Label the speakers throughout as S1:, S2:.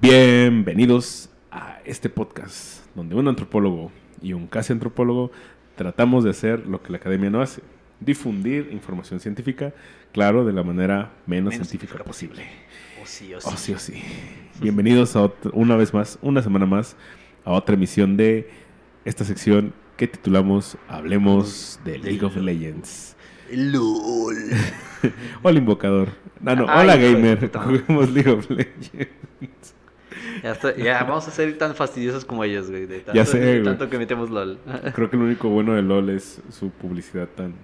S1: Bienvenidos a este podcast donde un antropólogo y un casi antropólogo tratamos de hacer lo que la academia no hace, difundir información científica, claro, de la manera menos,
S2: Menos
S1: científica, posible.
S2: O sí, o sí.
S1: Sí, sí. Bienvenidos a otra- una vez más, una semana más, a otra emisión de esta sección que titulamos Hablemos de League of Legends.
S2: LOL.
S1: Hola, invocador. Ah, no,
S2: Ay,
S1: hola, gamer. Juguemos League of Legends.
S2: Ya, vamos a ser tan fastidiosos como ellos, güey. De tanto,
S1: Ya sé,
S2: de
S1: güey.
S2: tanto que metemos LOL.
S1: Creo que lo único bueno de LOL es su publicidad tan.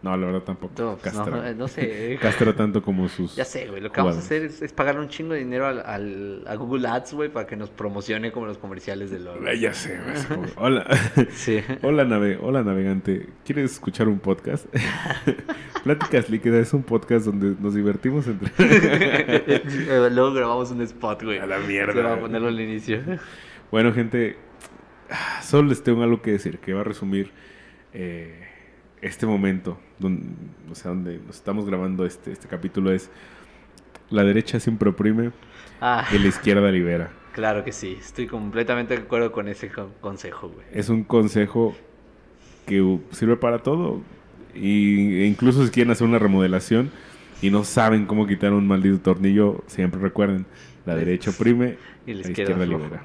S1: No, la verdad tampoco.
S2: No, pues, no, sé.
S1: Castra tanto como sus.
S2: Ya sé, güey. Lo que vamos a hacer es, es pagarle un chingo de dinero al, al- a Google Ads, güey, para que nos promocione como los comerciales de LOL.
S1: Ya sé, güey, Hola.
S2: Sí.
S1: Hola, nave, hola navegante. ¿Quieres escuchar un podcast? Pláticas líquidas es un podcast donde nos divertimos entre.
S2: Luego grabamos un spot, güey.
S1: A la mierda,
S2: Se va a ponerlo al inicio.
S1: bueno, gente, ah, solo les tengo algo que decir que va a resumir eh, este momento, donde, o sea, donde nos estamos grabando este, este capítulo es la derecha siempre oprime
S2: Ah,
S1: y la izquierda libera.
S2: claro que sí. Estoy completamente de acuerdo con ese co- consejo, güey.
S1: Es un consejo que sirve para todo. Y, e incluso si quieren hacer una remodelación y no saben cómo quitar un maldito tornillo, siempre recuerden, la derecha oprime
S2: Y
S1: la izquierda libera.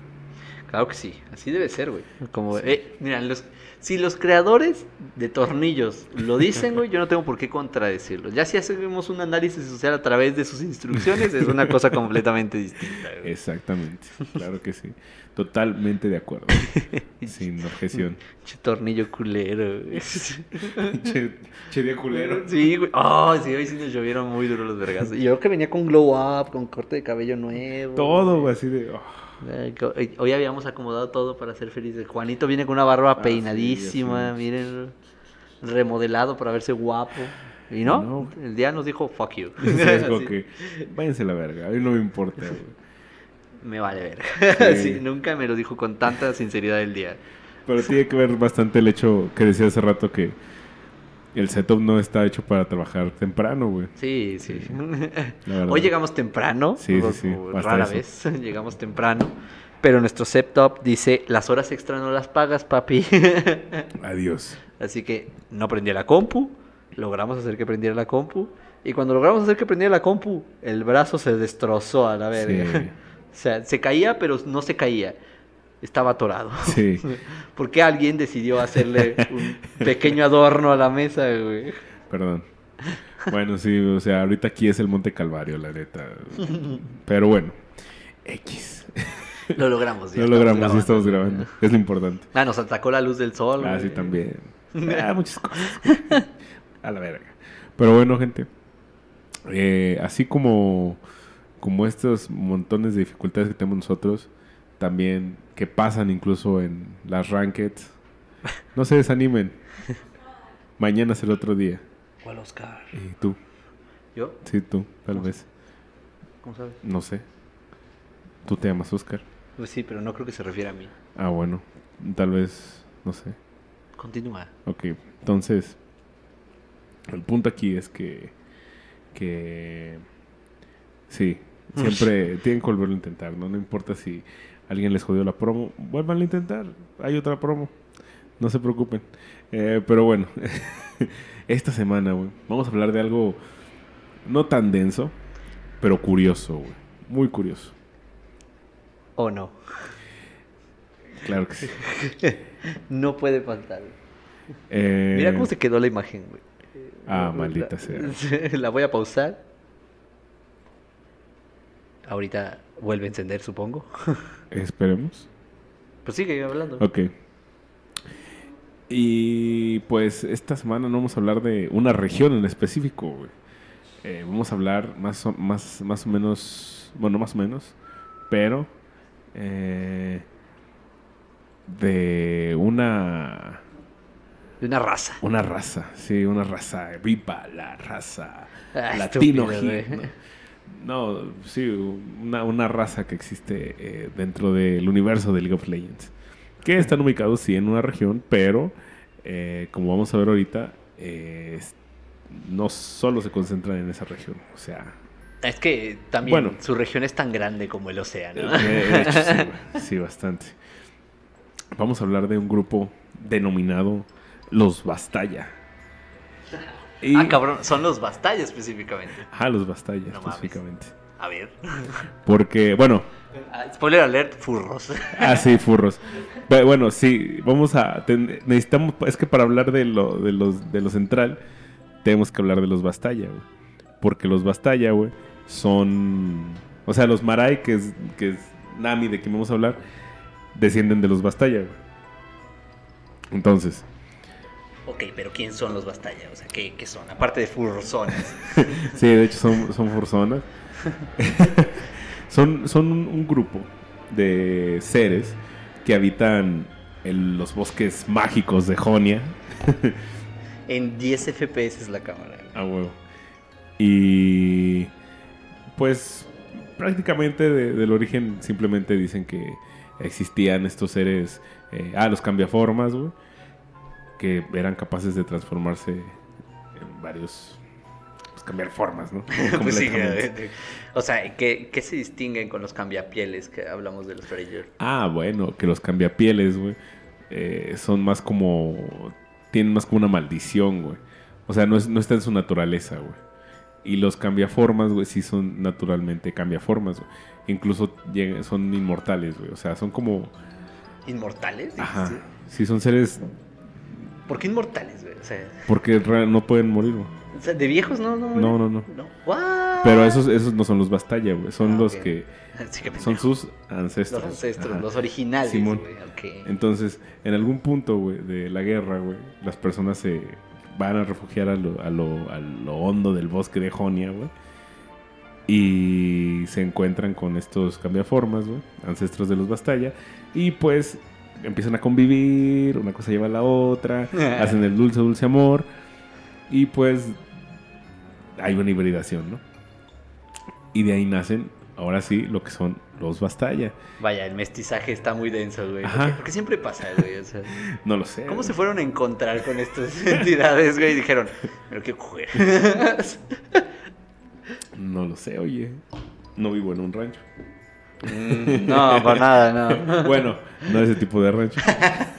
S2: Claro que sí, así debe ser, güey. Como, eh, mira, los, si los creadores de tornillos lo dicen, güey, yo no tengo por qué contradecirlo. Ya si hacemos un análisis social a través de sus instrucciones, es una cosa completamente distinta.
S1: Exactamente, claro que sí. Totalmente de acuerdo. Sin objeción.
S2: Che tornillo culero, güey.
S1: che, che día culero.
S2: Sí, güey. Oh, sí, hoy sí nos llovieron muy duro los vergas. Y yo que venía con glow up, con corte de cabello nuevo.
S1: Todo, güey, así de. oh,
S2: Hoy habíamos acomodado todo para ser felices. Juanito viene con una barba
S1: Ah, sí,
S2: peinadísima, miren, remodelado para verse guapo. ¿Y no?
S1: No.
S2: El día nos dijo, fuck you.
S1: es como
S2: Así,
S1: que. Váyanse la verga, a mí no me importa, güey.
S2: Me vale ver.
S1: Sí.
S2: Sí, nunca me lo dijo con tanta sinceridad el día.
S1: Pero tiene que ver bastante el hecho que decía hace rato que el setup no está hecho para trabajar temprano, güey.
S2: Sí, sí. Hoy llegamos temprano.
S1: Sí, sí,
S2: o-
S1: sí,
S2: Rara
S1: eso.
S2: vez llegamos temprano. Pero nuestro setup dice, las horas extra no las pagas, papi.
S1: Adiós.
S2: Así que no prendía la compu, logramos hacer que prendiera la compu. Y cuando logramos hacer que prendiera la compu, el brazo se destrozó a la verga.
S1: Sí.
S2: O sea, se caía, pero no se caía. Estaba atorado.
S1: Sí.
S2: Porque alguien decidió hacerle un pequeño adorno a la mesa, güey.
S1: Perdón. Bueno, sí, o sea, ahorita aquí es el Monte Calvario, la neta. Pero bueno, X.
S2: Lo logramos. ya
S1: Lo logramos, sí estamos grabando. Es lo importante.
S2: Ah, nos atacó la luz del sol.
S1: Ah,
S2: güey.
S1: sí, también. Ah, muchas cosas. A la verga. Pero bueno, gente. eh, así como, como estos montones de dificultades que tenemos nosotros, también que pasan incluso en las rankeds, no se desanimen. Mañana es el otro día.
S2: ¿Cuál Oscar?
S1: Y tú,
S2: ¿Yo?
S1: sí, tú, tal vez.
S2: ¿Cómo sabes?
S1: No sé. Tú te llamas Oscar.
S2: Pues sí, pero no creo que se refiera a mí.
S1: Ah, bueno. Tal vez, no sé.
S2: Continúa.
S1: Ok, entonces, el punto aquí es que, que, sí, siempre tienen que volverlo a intentar, ¿no? No importa si alguien les jodió la promo, vuelvan a intentar, hay otra promo, no se preocupen. Eh, pero bueno, esta semana, güey, vamos a hablar de algo no tan denso, pero curioso, güey, muy curioso.
S2: ¿O no?
S1: Claro que sí.
S2: No puede faltar.
S1: Eh,
S2: Mira cómo se quedó la imagen, güey.
S1: Ah,
S2: La-
S1: maldita sea.
S2: La voy a pausar. Ahorita vuelve a encender, supongo.
S1: Esperemos.
S2: Pues sigue hablando.
S1: Ok. Y pues esta semana no vamos a hablar de una región en específico, güey. Eh, vamos a hablar más o, más, más o menos, bueno, más o menos, pero eh, de una,
S2: De una raza.
S1: una raza, sí, una raza, viva la raza
S2: Ah,
S1: latino.
S2: estúpido.
S1: No, sí, una, una raza que existe eh, dentro del universo de League of Legends. Que están ubicados, sí, en una región, pero eh, como vamos a ver ahorita, eh, no solo se concentran en esa región. O sea,
S2: Es que también
S1: Bueno.
S2: su región es tan grande como el océano.
S1: De hecho, sí, sí, bastante. Vamos a hablar de un grupo denominado Los Bastalla. Y-
S2: Ah, cabrón, son los Bastalla específicamente.
S1: Ajá, los Bastalla,
S2: No mames.
S1: específicamente.
S2: A ver.
S1: Porque, bueno,
S2: Ah, Spoiler alert, furros.
S1: ah, sí, furros. Pero bueno, sí, vamos a. ten- necesitamos. Es que para hablar de lo, de los, de lo central, tenemos que hablar de los Bastalla, güey. Porque los Bastalla, güey, son. O sea, los Marai, que es, que es Nami, de quien vamos a hablar, descienden de los Bastalla, güey. Entonces,
S2: ok, pero ¿quién son los Bastalla? O sea, ¿qué, qué son? Aparte de furrosones.
S1: sí, de hecho son, son furzonas. son, son un, grupo de seres que habitan en los bosques mágicos de Jonia.
S2: En 10 FPS es la cámara.
S1: A huevo. Y pues prácticamente de- del origen simplemente dicen que existían estos seres, eh, ah, los cambiaformas, güey, que eran capaces de transformarse en varios, pues cambiar formas, ¿no?
S2: Pues sí,
S1: Completamente.
S2: eh, o sea, ¿qué, qué se distinguen con los cambiapieles que hablamos de los Frasier?
S1: Ah, bueno, que los cambiapieles, güey, eh, son más como, tienen más como una maldición, güey. O sea, no, es, no está en su naturaleza, güey. Y los cambiaformas, güey, sí son naturalmente cambiaformas, güey. Incluso son inmortales, güey. O sea, son como...
S2: ¿Inmortales?
S1: Ajá. Sí, son seres...
S2: ¿Por qué inmortales, güey? O sea,
S1: Porque no pueden morir, güey.
S2: o sea, ¿de viejos no? No,
S1: No, no, no.
S2: ¿What?
S1: Pero esos, esos no son los Bastalla, güey. Son
S2: Ah,
S1: los que...
S2: Sí,
S1: Son sus ancestros.
S2: Los ancestros,
S1: Ajá.
S2: los originales,
S1: Simón.
S2: güey. ok.
S1: Entonces, en algún punto, güey, de la guerra, güey, las personas se van a refugiar a lo, a lo, a lo hondo del bosque de Jonia, güey. Y se encuentran con estos cambiaformas, güey, ancestros de los Bastalla. Y pues empiezan a convivir, una cosa lleva a la otra, hacen el dulce, dulce amor. Y pues hay una hibridación, ¿no? Y de ahí nacen, ahora sí, lo que son los Bastalla.
S2: Vaya, el mestizaje está muy denso, güey.
S1: Ajá.
S2: Porque, porque siempre pasa, güey. O sea,
S1: No lo sé.
S2: ¿Cómo
S1: güey.
S2: se fueron a encontrar con estas entidades, güey? Y dijeron, pero qué coger.
S1: No lo sé, oye. No vivo en un rancho.
S2: Mm, no, para nada, no.
S1: Bueno, no ese tipo de rancho.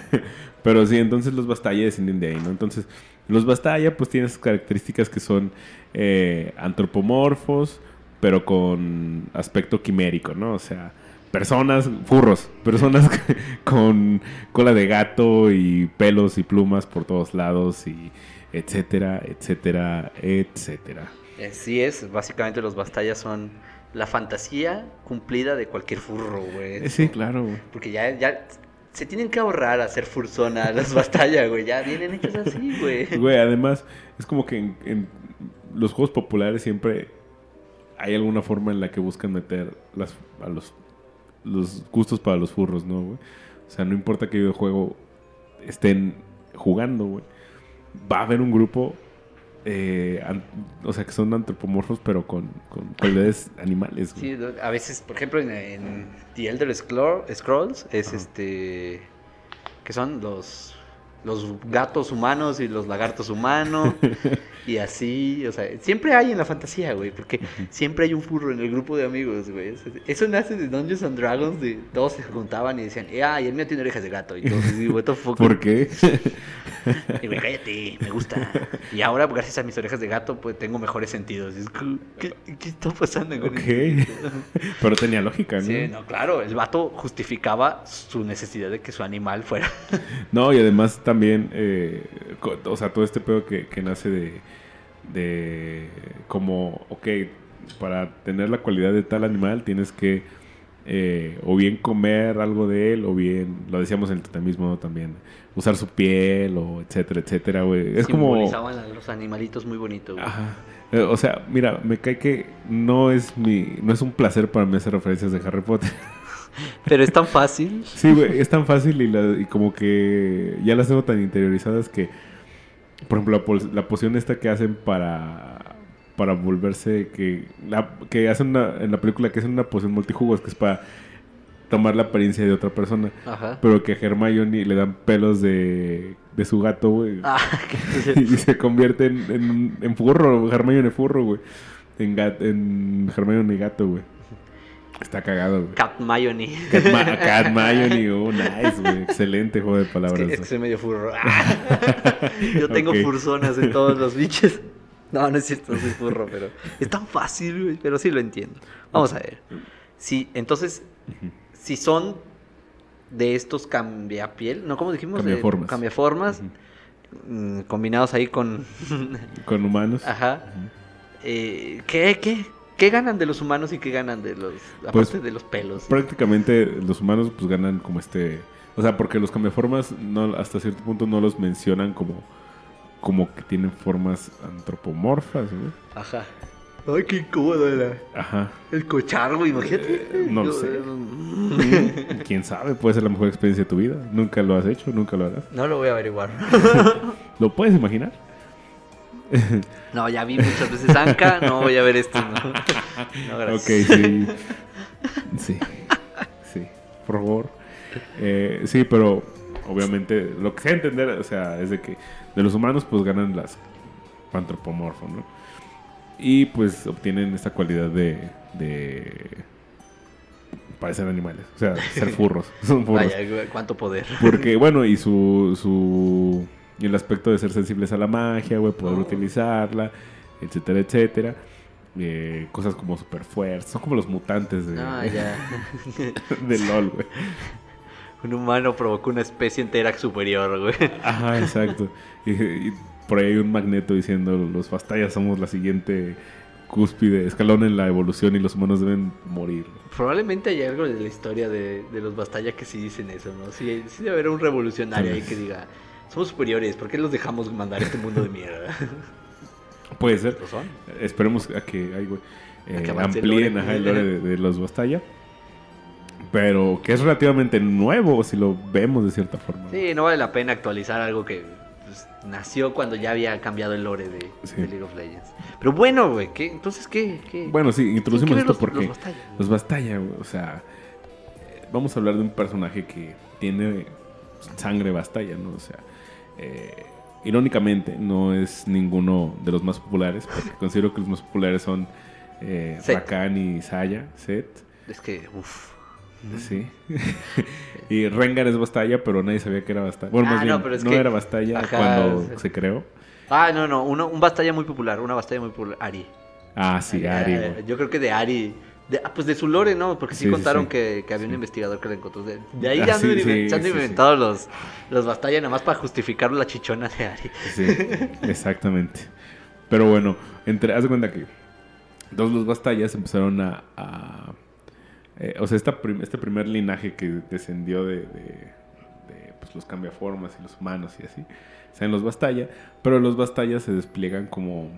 S1: Pero sí, entonces los Bastalla descienden de ahí, ¿no? Entonces, los Bastalla pues tienen sus características que son eh, antropomorfos, pero con aspecto quimérico, ¿no? O sea, personas, furros, personas con cola de gato y pelos y plumas por todos lados y etcétera, etcétera, etcétera.
S2: Así es, básicamente los bastallas son la fantasía cumplida de cualquier furro, güey.
S1: Eh, Sí, claro, güey.
S2: Porque ya, ya se tienen que ahorrar a hacer fursona las bastallas, güey. Ya vienen hechas así, güey.
S1: Güey, además, es como que en, en los juegos populares siempre hay alguna forma en la que buscan meter las, a los, los gustos para los furros, ¿no, güey? O sea, no importa qué videojuego estén jugando, güey. Va a haber un grupo, eh, o sea, que son antropomorfos, pero con, con cualidades animales, güey.
S2: Sí, a veces, por ejemplo, en, en The Elder Scroll- Scrolls es
S1: Ajá.
S2: este. que son los. Los gatos humanos y los lagartos humanos. y así, o sea, siempre hay en la fantasía, güey. Porque siempre hay un furro en el grupo de amigos, güey. Eso, nace de Dungeons and Dragons. De, todos se juntaban y decían, ah, y el mío tiene orejas de gato. Y todos, así, what the fuck.
S1: ¿Por qué?
S2: Y güey, cállate, me gusta. Y ahora, gracias a mis orejas de gato, pues tengo mejores sentidos. ¿Qué, qué está pasando? con
S1: ok.
S2: esto?
S1: pero tenía lógica, ¿no?
S2: Sí, no, claro, el vato justificaba su necesidad de que su animal fuera.
S1: No, y además también, eh, o sea, todo este pedo que, que nace de, de como, ok, para tener la cualidad de tal animal tienes que eh, o bien comer algo de él, o bien, lo decíamos en el totemismo ¿no? también, usar su piel, o etcétera, etcétera, güey. Es como...
S2: A los animalitos muy bonitos, güey.
S1: Ajá. Eh, O sea, mira, me cae que no es mi, no es un placer para mí hacer referencias de Harry Potter.
S2: Pero es tan fácil.
S1: Sí, güey, es tan fácil y, la- y como que ya las tengo tan interiorizadas que, por ejemplo, la, poción esta que hacen para, para volverse, que, la, que hacen una, en la película que hacen una poción multijugos, que es para tomar la apariencia de otra persona,
S2: Ajá.
S1: pero que a Hermione le dan pelos de, de su gato, güey.
S2: Ah,
S1: y se convierte en, en, en furro, Hermione furro, güey. En, gat, en Hermione Gato, güey. Está cagado, güey.
S2: Cat Mayoni.
S1: Cat, Ma Cat Mayoni, oh, nice, güey. Excelente juego de palabras.
S2: Es que, es que soy medio furro. Yo tengo furzonas en todos los bichos. No, no es cierto, soy furro, pero es tan fácil, güey. Pero sí lo entiendo. Vamos a ver. Si, entonces, si son de estos cambiapiel, ¿no? ¿Cómo dijimos?
S1: Cambiaformas.
S2: cambiaformas, mm, combinados ahí con...
S1: Con humanos.
S2: Ajá. Eh, ¿qué, qué, ¿Qué ganan de los humanos y qué ganan de los... Aparte
S1: Pues,
S2: de los pelos?
S1: Prácticamente los humanos pues ganan como este... O sea, porque los cambiaformas no, hasta cierto punto no los mencionan como, como que tienen formas antropomorfas, güey.
S2: Ajá. Ay, qué incómodo era.
S1: Ajá.
S2: El cocharro, imagínate.
S1: Eh, no lo
S2: Yo,
S1: sé.
S2: eh,
S1: ¿Quién sabe? Puede ser la mejor experiencia de tu vida. Nunca lo has hecho, nunca lo harás.
S2: No lo voy a averiguar.
S1: ¿Lo puedes imaginar?
S2: No, ya vi muchas veces Anka, no voy a ver esto. No, No, gracias.
S1: Ok, sí. Sí. Sí. Por favor. Eh, sí, pero obviamente lo que a entender, o sea, es de que de los humanos pues ganan las antropomorfos, ¿no? Y pues obtienen esta cualidad de, de parecer animales, o sea, ser furros, son furros.
S2: Vaya, cuánto poder.
S1: Porque, bueno, y su, su. Y el aspecto de ser sensibles a la magia, güey, poder
S2: Oh.
S1: utilizarla, etcétera, etcétera. Eh, cosas como super fuerza. Son como los mutantes de,
S2: Ah, ya.
S1: de LOL, güey.
S2: Un humano provocó una especie entera superior, güey.
S1: Ajá, exacto. Y, y por ahí hay un magneto diciendo: Los Bastallas somos la siguiente cúspide, escalón en la evolución y los humanos deben morir.
S2: Probablemente hay algo de la historia de, de los Bastalla que sí dicen eso, ¿no? Sí, sí debe haber un revolucionario ahí que diga, somos superiores, ¿por qué los dejamos mandar a este mundo de mierda?
S1: Puede ser.
S2: ¿Lo son?
S1: Esperemos a que, ay, güey,
S2: A que
S1: eh,
S2: el
S1: amplíen
S2: lore.
S1: el lore de, de los Bastalla. Pero que es relativamente nuevo si lo vemos de cierta forma.
S2: Sí, no vale la pena actualizar algo que pues, nació cuando ya había cambiado el lore de,
S1: Sí.
S2: de League of Legends. Pero bueno, güey, ¿qué? Entonces, ¿qué? qué?
S1: Bueno, sí,
S2: ¿Tienen
S1: introducimos esto
S2: los-
S1: porque
S2: los Bastalla?
S1: los Bastalla, güey, o sea, eh, vamos a hablar de un personaje que tiene sangre Bastalla, ¿no? O sea, eh, irónicamente no es ninguno de los más populares, porque considero que los más populares son eh. Rakan y Saya, Set.
S2: Es que, uff.
S1: Sí. y Rengar es Bastalla, pero nadie sabía que era Bastalla. Bueno,
S2: Ah,
S1: más
S2: no,
S1: bien,
S2: pero es
S1: no
S2: que-
S1: era Bastalla
S2: Ajá,
S1: cuando
S2: sí.
S1: se creó.
S2: Ah, no, no, uno, un Bastalla muy popular, una Bastalla muy popular, Ari.
S1: Ah, sí, Ari. güey.
S2: Yo creo que de Ari. De- ah, pues de su lore, ¿no? Porque sí, contaron
S1: sí.
S2: Que, que había un investigador que la encontró. De, de ahí
S1: Ah,
S2: ya han, inventado los, los Bastalla nada más para justificar la chichona de Ari.
S1: Sí, exactamente. Pero bueno, entre, haz de cuenta que todos los Bastallas empezaron a... a- eh, o sea, esta prim- este primer linaje que descendió de, de- pues, los cambiaformas y los humanos y así, sean los Bastalla, pero los Bastallas se despliegan como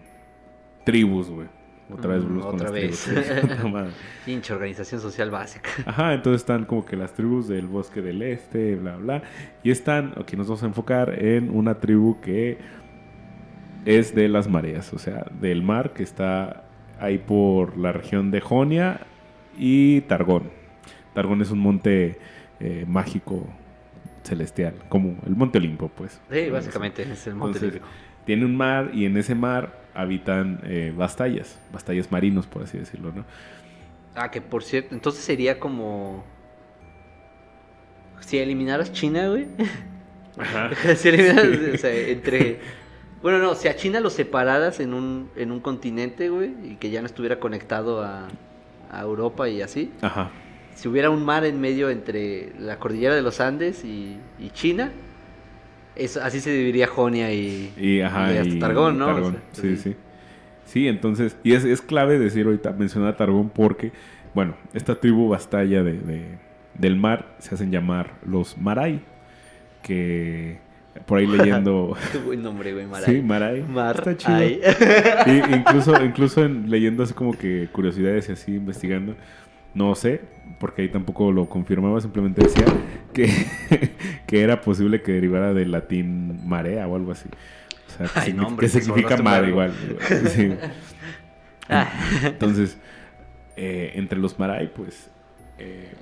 S1: tribus, güey. Otra vez
S2: Mm,
S1: volvemos con
S2: otra
S1: las
S2: vez.
S1: tribus.
S2: Pinche organización social básica.
S1: Ajá, entonces están como que las tribus del bosque del este, bla, bla. Y están, aquí nos vamos a enfocar en una tribu que es de las mareas, o sea, del mar que está ahí por la región de Jonia y Targón. Targón es un monte eh, mágico celestial, como el monte Olimpo, pues.
S2: Sí, básicamente es el monte lírico.
S1: Tiene un mar y en ese mar habitan eh, bastallas, bastallas marinos, por así decirlo, ¿no?
S2: Ah, que por cierto, entonces sería como. Si eliminaras China, güey.
S1: Ajá.
S2: si eliminaras, o sea, entre. Bueno, no, si a China lo separaras en un, en un continente, güey, y que ya no estuviera conectado a, a Europa y así.
S1: Ajá.
S2: Si hubiera un mar en medio entre la cordillera de los Andes y, y China, eso, así se dividiría Jonia y,
S1: Y, ajá,
S2: y hasta
S1: y
S2: Targón, ¿no? O
S1: Targón,
S2: sea,
S1: sí, sí. Sí, entonces, y es, es clave decir ahorita, mencionar a Targón porque, bueno, esta tribu bastalla de, de- del mar se hacen llamar los Marai, que por ahí leyendo...
S2: Qué buen nombre, güey, Maray.
S1: sí, Marai.
S2: Mar.
S1: Está chido.
S2: Ay.
S1: Y incluso, incluso en- leyendo así como que curiosidades y así, investigando, no sé, porque ahí tampoco lo confirmaba, simplemente decía que, que era posible que derivara del latín marea o algo así. O sea, que,
S2: Ay,
S1: signi-
S2: no, hombre,
S1: que significa mar igual. Sí.
S2: Ah.
S1: Entonces, eh, entre los maray, pues, eh,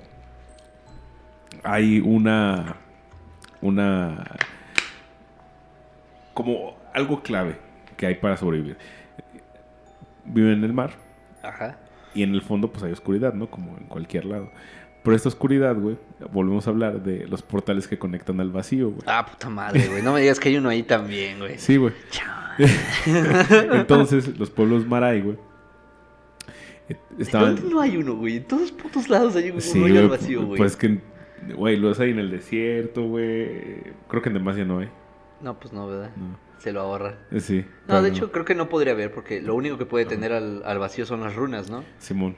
S1: hay una, una, como algo clave que hay para sobrevivir. viven en el mar
S2: Ajá.
S1: Y en el fondo pues hay oscuridad, ¿no? Como en cualquier lado. Pero esta oscuridad, güey, volvemos a hablar de los portales que conectan al vacío, güey.
S2: Ah, puta madre, güey. No me digas que hay uno ahí también, güey.
S1: Sí, güey. Entonces, los pueblos Maray, güey, eh, estaban...
S2: ¿Dónde no hay uno, güey? En todos putos lados hay un
S1: Sí,
S2: al vacío, güey.
S1: Pues que, güey, los hay en el desierto, güey. Creo que en Demacia no hay.
S2: No, pues no, ¿verdad?
S1: No.
S2: Se lo ahorran.
S1: Eh, Sí.
S2: No,
S1: claro,
S2: de hecho, creo que no podría haber, porque lo único que puede tener al, al vacío son las runas, ¿no?
S1: Simón.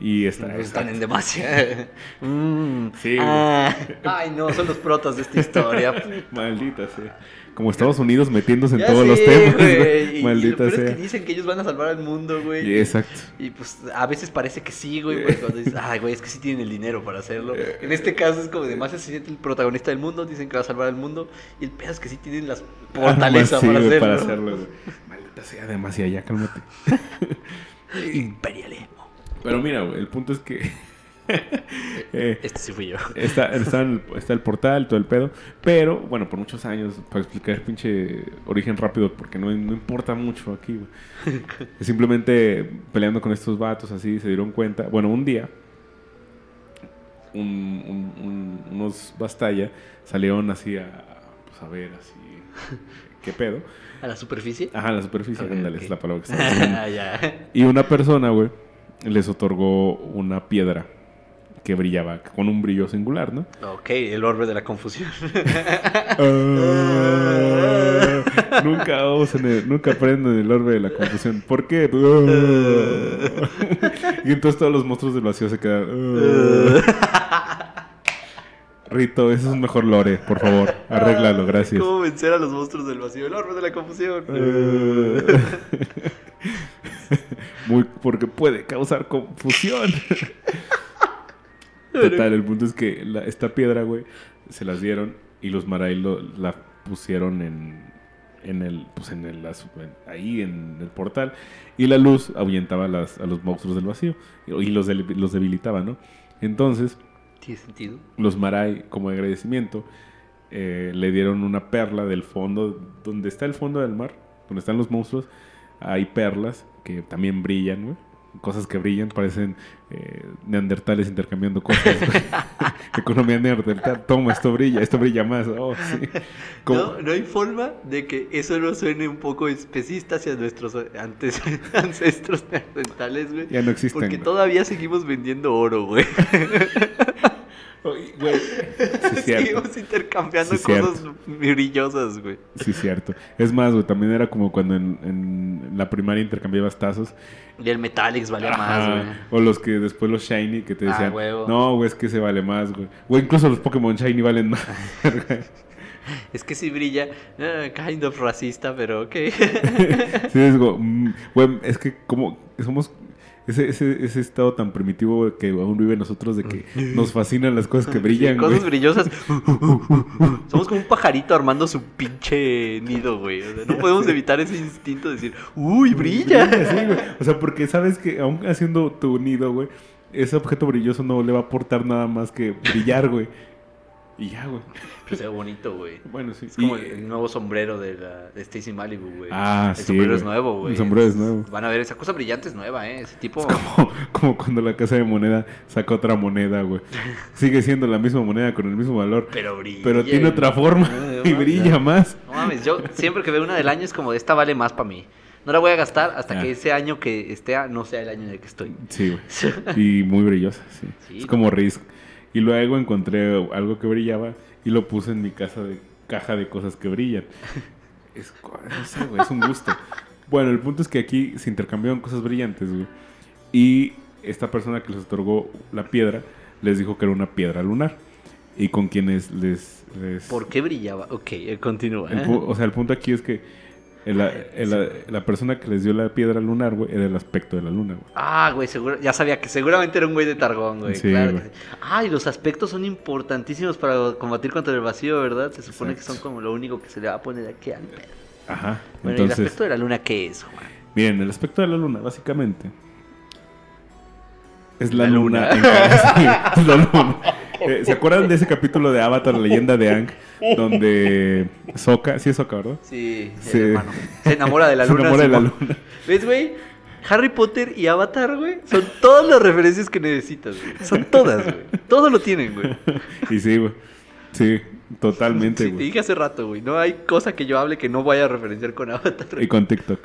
S1: Y está...
S2: Están en demasia. Mm,
S1: Sí,
S2: ah. Ay, no, son los protas de esta historia.
S1: Maldita sea. Como Estados Unidos metiéndose en
S2: Ya
S1: todos
S2: sé,
S1: los temas,
S2: güey.
S1: güey.
S2: Y-
S1: Maldita
S2: lo peor
S1: sea.
S2: es que dicen que ellos van a salvar al mundo, güey.
S1: Exacto.
S2: Y pues a veces parece que sí, güey, cuando dices, ay, güey, es que sí tienen el dinero para hacerlo. En este caso es como demasiado se siente el protagonista del mundo, dicen que va a salvar al mundo, y el pedo es que sí tienen las fortalezas
S1: Ah, sí,
S2: para, hacerlo.
S1: para hacerlo. güey. Maldita sea, demasiado, ya cálmate.
S2: Imperialismo.
S1: Pero mira, güey, el punto es que. Eh,
S2: Este sí fui yo.
S1: está, está, el, está el portal, todo el pedo. Pero, bueno, por muchos años, para explicar pinche origen rápido, porque no, no importa mucho aquí, güey. Simplemente peleando con estos vatos así, se dieron cuenta. Bueno, un día, un- un- un- unos Bastalla salieron así a, pues, a ver así. ¿Qué pedo?
S2: ¿A la superficie?
S1: Ajá, la superficie,
S2: Ok,
S1: ándale,
S2: ok.
S1: es la palabra que estaba diciendo.
S2: Ah.
S1: Y una persona, güey, les otorgó una piedra que brillaba con un brillo singular, ¿no?
S2: Ok, el orbe de la confusión.
S1: Ah, nunca usen el- nunca aprenden el orbe de la confusión. ¿Por qué? Ah. y entonces todos los monstruos del vacío se quedan. ah. Rito, ese es un mejor lore, por favor. Arréglalo, gracias.
S2: ¿Cómo vencer a los monstruos del vacío? El orbe de la confusión.
S1: Muy porque puede causar confusión. Total, el punto es que la- esta piedra, güey, se las dieron y los Maray lo- la pusieron en, en el, pues en el, ahí en el portal y la luz ahuyentaba a, las- a los monstruos del vacío y, los debilitaba, ¿no? Entonces,
S2: ¿Tiene sentido?
S1: los Maray, como agradecimiento, eh, le dieron una perla del fondo, donde está el fondo del mar, donde están los monstruos, hay perlas que también brillan, güey. Cosas que brillan, parecen eh, neandertales intercambiando cosas. Economía neandertal, toma, esto brilla, esto brilla más. Oh, sí.
S2: No, no hay forma de que eso no suene un poco especista hacia nuestros antes, ancestros neandertales, güey.
S1: Ya no existen.
S2: Porque todavía seguimos vendiendo oro, güey.
S1: Güey, Sí,
S2: seguimos intercambiando
S1: Sí,
S2: cosas brillosas, güey.
S1: Sí, cierto. Es más, güey, también era como cuando en, en la primaria intercambiabas tazos.
S2: Y el Metallics valía más, güey.
S1: O los que después los Shiny que te
S2: Ah,
S1: decían,
S2: huevo.
S1: no, güey, es que se vale más, güey. O incluso los Pokémon Shiny valen más.
S2: Es que sí brilla. eh, kind of racista, pero ok.
S1: sí, es mm, güey, es que como somos ese, ese, ese estado tan primitivo que aún vive nosotros de que nos fascinan las cosas que brillan,
S2: Cosas
S1: güey.
S2: brillosas. Somos como un pajarito armando su pinche nido, güey. O sea, no podemos evitar ese instinto de decir, uy, brilla.
S1: Sí, güey. O sea, porque sabes que aún haciendo tu nido, güey, ese objeto brilloso no le va a aportar nada más que brillar, güey. Y ya, güey.
S2: Pero se ve bonito, güey.
S1: Bueno, sí.
S2: Es como
S1: Y-
S2: el nuevo sombrero de, la, de Stacy Malibu, güey.
S1: Ah,
S2: el
S1: sí,
S2: sombrero es
S1: güey.
S2: nuevo, güey.
S1: El sombrero es nuevo.
S2: Van a ver, esa cosa brillante es nueva, ¿eh? Ese tipo...
S1: Como, como cuando la casa de moneda saca otra moneda, güey. Sigue siendo la misma moneda con el mismo valor,
S2: Pero brilla.
S1: pero tiene otra forma
S2: Ah,
S1: y brilla
S2: no.
S1: más.
S2: No mames, yo siempre que veo una del año es como, esta vale más para mí. No la voy a gastar hasta
S1: Ah.
S2: que ese año que esté no sea el año en el que estoy.
S1: Sí, güey. Y muy brillosa, sí.
S2: Sí.
S1: Es como Risk. Y luego encontré algo que brillaba y lo puse en mi casa de caja de cosas que brillan. Es, no sé, güey, es un gusto. Bueno, el punto es que aquí se intercambiaron cosas brillantes, güey. Y esta persona que les otorgó la piedra les dijo que era una piedra lunar. Y con quienes les... les
S2: ¿Por qué brillaba? Ok, eh, continúa. ¿eh?
S1: o sea, el punto aquí es que el- el- la, la persona que les dio la piedra lunar, güey, era el aspecto de la luna, güey.
S2: Ah, güey, seguro, ya sabía que seguramente era un güey de Targón, güey.
S1: Sí,
S2: claro
S1: güey.
S2: que sí. Ah, y los aspectos son importantísimos para combatir contra el vacío, ¿verdad? Se supone que son como lo único que se le va a poner aquí al pedo.
S1: Ajá.
S2: Bueno, ¿y el aspecto de la luna qué es, Juan?
S1: miren, el aspecto de la luna, básicamente, es la,
S2: La
S1: luna.
S2: luna.
S1: en cada- sí, es la luna. Eh, ¿Se acuerdan de ese capítulo de Avatar, la leyenda de Aang? Donde Sokka, sí es Sokka, ¿verdad?
S2: Sí,
S1: Sí.
S2: hermano. Se enamora de la
S1: Se
S2: luna.
S1: enamora de la luna.
S2: ¿Ves, güey? Harry Potter y Avatar, güey, son todas las referencias que necesitas, güey. Son todas, güey. Todo lo tienen, güey.
S1: Y sí, güey. Sí, totalmente,
S2: Sí, te
S1: güey.
S2: dije hace rato, güey. No hay cosa que yo hable que no vaya a referenciar con Avatar.
S1: y con TikTok.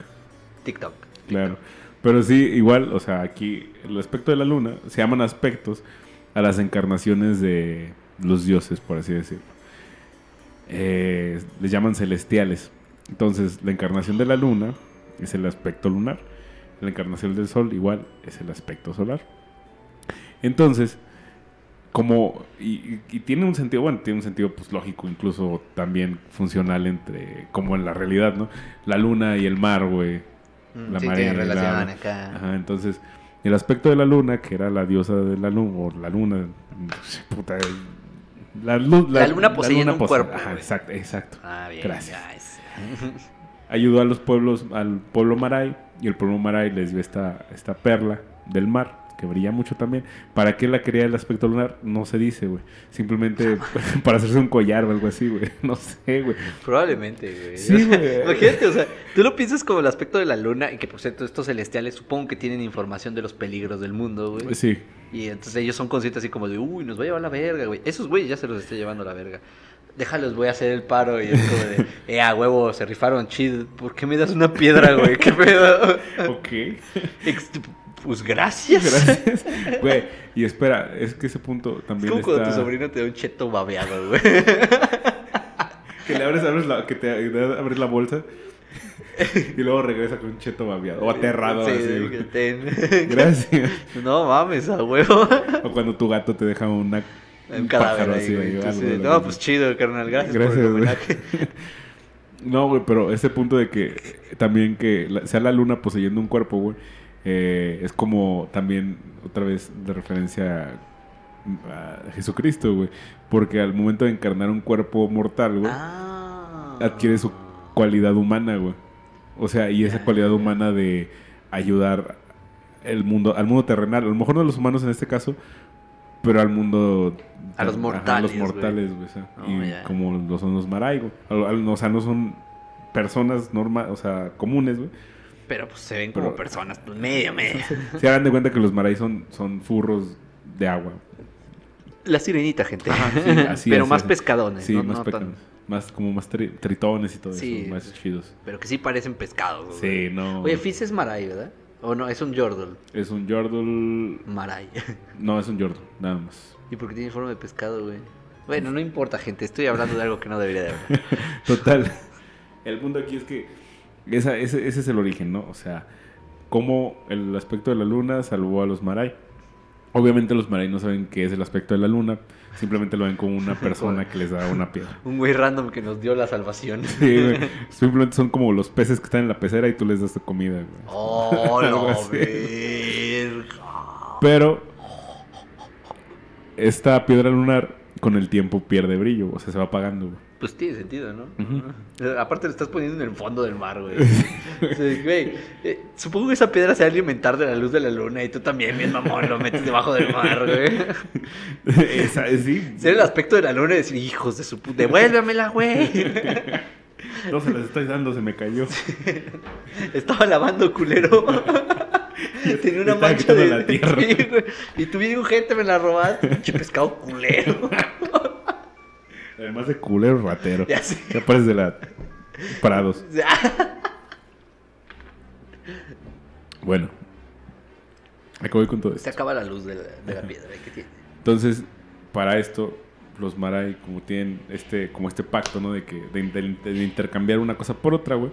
S2: TikTok.
S1: Claro. Pero sí, igual, o sea, aquí el aspecto de la luna se llaman aspectos a las encarnaciones de los dioses, por así decirlo. Eh, les llaman celestiales. Entonces, la encarnación de la luna es el aspecto lunar. La encarnación del sol igual es el aspecto solar. Entonces, como y, tiene un sentido, bueno, tiene un sentido pues lógico, incluso también funcional entre como en la realidad, ¿no? La luna y el mar, güey.
S2: Mm,
S1: La
S2: sí,
S1: marea,
S2: tienen
S1: el
S2: relación acá.
S1: Ajá, entonces, el aspecto de la luna, que era la diosa de la luna, o la luna, puta, la, lu-
S2: La luna poseyendo un
S1: pose-
S2: cuerpo,
S1: Ajá, exacto, exacto.
S2: Ah, bien.
S1: Gracias. Ayudó a los pueblos, al pueblo Maray, y el pueblo Maray les dio esta, esta perla del mar, que brilla mucho también. ¿Para qué la quería el aspecto lunar? No se dice, güey. Simplemente para hacerse un collar o algo así, güey. No sé, güey.
S2: Probablemente, güey.
S1: Sí, güey.
S2: Imagínate, o sea, tú lo piensas como el aspecto de la luna y que por cierto estos celestiales supongo que tienen información de los peligros del mundo, güey.
S1: Sí,
S2: Y entonces ellos son conscientes así como de, uy, nos va a llevar la verga, güey. Esos güeyes ya se los está llevando la verga. Déjalos, voy a hacer el paro. Y es como de, eh, a huevo, se rifaron chido. ¿Por qué me das una piedra, güey? ¿Qué pedo?
S1: ok.
S2: Pues gracias.
S1: Gracias. Güey, y espera, es que ese punto
S2: Es
S1: también
S2: como cuando tu sobrino te da un cheto babeado, güey.
S1: Que le abres, abres la, que te abres la bolsa y luego regresa con un cheto babeado o aterrado
S2: Sí,
S1: así.
S2: ten.
S1: Gracias.
S2: No mames, a huevo.
S1: O cuando tu gato te deja una,
S2: Un cadáver
S1: pájaro
S2: ahí,
S1: así,
S2: Entonces,
S1: lo
S2: no, pues chido, carnal. Gracias,
S1: Gracias,
S2: por el
S1: güey.
S2: homenaje.
S1: No, güey, pero ese punto de que también que sea la luna poseyendo un cuerpo, güey, eh, es como también otra vez de referencia a, a Jesucristo, güey. Porque al momento de encarnar un cuerpo mortal, güey,
S2: Ah.
S1: adquiere su cualidad humana, güey. O sea, y esa cualidad humana de ayudar el mundo, al mundo terrenal, a lo mejor no a los humanos en este caso, pero al mundo
S2: A los
S1: ajá,
S2: mortales,
S1: a los mortales, güey.
S2: Oh,
S1: y como lo son los Marai, güey. Al- al- O sea, no son personas normales, o sea, comunes, güey.
S2: Pero pues se ven como
S1: Pero-
S2: personas, pues medio, medio.
S1: Se hagan de cuenta que los Marai son, son furros de agua.
S2: La sirenita, gente.
S1: sí, así
S2: Pero
S1: es,
S2: más pescadones,
S1: Sí,
S2: ¿no?
S1: más
S2: No tan-
S1: Más, como más tri- tritones y todo
S2: Sí,
S1: eso, más chidos.
S2: Pero que sí parecen pescados.
S1: Sí, no.
S2: Oye, Fizz es Marai, ¿verdad? O no, es un Yordle.
S1: Es un Yordle.
S2: Marai.
S1: No, es un Yordle, nada más.
S2: ¿Y por qué tiene forma de pescado, güey? Bueno, no importa, gente. Estoy hablando de algo que no debería de hablar.
S1: Total. El punto aquí es que esa- ese, ese es el origen, ¿no? O sea, cómo el aspecto de la luna salvó a los Marai. Obviamente los Marai no saben qué es el aspecto de la luna, simplemente lo ven como una persona que les da una piedra.
S2: Un güey random que nos dio la salvación.
S1: Sí, güey. Simplemente son como los peces que están en la pecera y tú les das tu comida, güey.
S2: Oh, verga.
S1: Pero esta piedra lunar con el tiempo pierde brillo, o sea, se va apagando, güey.
S2: Pues tiene sentido, ¿no? Eh, Aparte lo estás poniendo en el fondo del mar, güey. O sea, güey, eh, supongo que esa piedra se va a alimentar de la luz de la luna y tú también, bien mamón, lo metes debajo del mar, güey.
S1: Esa, sí.
S2: Ser el aspecto de la luna y decir, hijos de su puta, devuélvemela, güey.
S1: No se las estoy dando, se me cayó.
S2: Estaba lavando culero. Tenía una mancha de
S1: la tierra.
S2: Sí. Y tú bien gente me la robaste, pinche pescado culero.
S1: Además de culero ratero.
S2: Ya sé.
S1: Ya pares de la Prados. Bueno. Acabo con todo
S2: Se
S1: esto.
S2: acaba la luz de la, de la piedra que tiene.
S1: Entonces, para esto, los Marai, como tienen este, como este pacto, ¿no? De que, de, de- de intercambiar una cosa por otra, güey.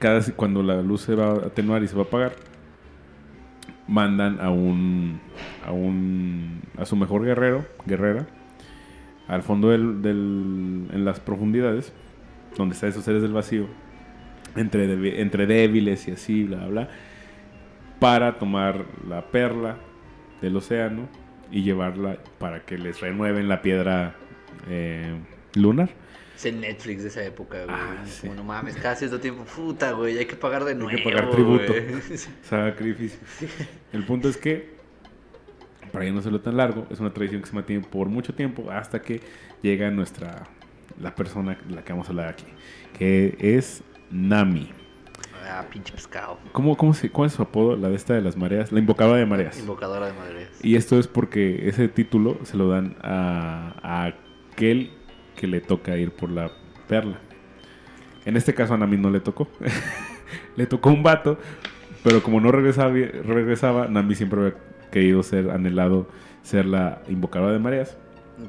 S1: Cada cuando la luz se va a atenuar y se va a apagar, mandan a un, a un, a su mejor guerrero, guerrera, al fondo del, del- en las profundidades, donde están esos seres del vacío, entre, entre débiles y así, bla, bla, para tomar la perla del océano y llevarla para que les renueven la piedra eh, lunar.
S2: Es el Netflix de esa época, güey.
S1: Ah, sí.
S2: Como no mames, cada cierto tiempo, puta, güey, hay que pagar de nuevo.
S1: Hay que pagar tributo. Sacrificio. El punto es que, para ya no hacerlo tan largo, es una tradición que se mantiene por mucho tiempo hasta que llega nuestra, la persona de la que vamos a hablar aquí, que es Nami.
S2: Ah, pinche pescado.
S1: ¿Cómo, cómo se, ¿Cuál es su apodo? La de esta de las mareas. La invocadora de mareas.
S2: Invocadora de madres.
S1: Y esto es porque ese título se lo dan a, a aquel que le toca ir por la perla. En este caso a Nami no le tocó. le tocó un vato, pero como no regresaba, regresaba, Nami siempre querido ser, anhelado ser la invocadora de mareas.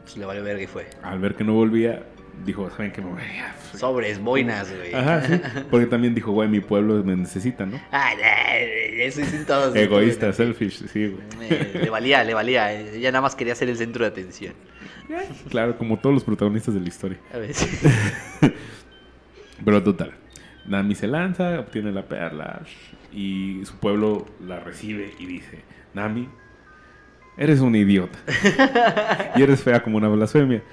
S2: Pues le valió verga y fue.
S1: Al ver que no volvía, dijo, ¿saben qué? Me voy a-
S2: Sobres, boinas, güey.
S1: Ajá, sí. Porque también dijo, güey, mi pueblo me necesita, ¿no?
S2: Ay, ay, eso dicen todos.
S1: Egoísta, selfish, sí, güey.
S2: Eh, le valía, le valía. Ella nada más quería ser el centro de atención.
S1: Claro, como todos los protagonistas de la historia.
S2: A ver.
S1: Pero total, Nami se lanza, obtiene la perla y su pueblo la recibe y dice, Nami, eres un idiota. y eres fea como una blasfemia.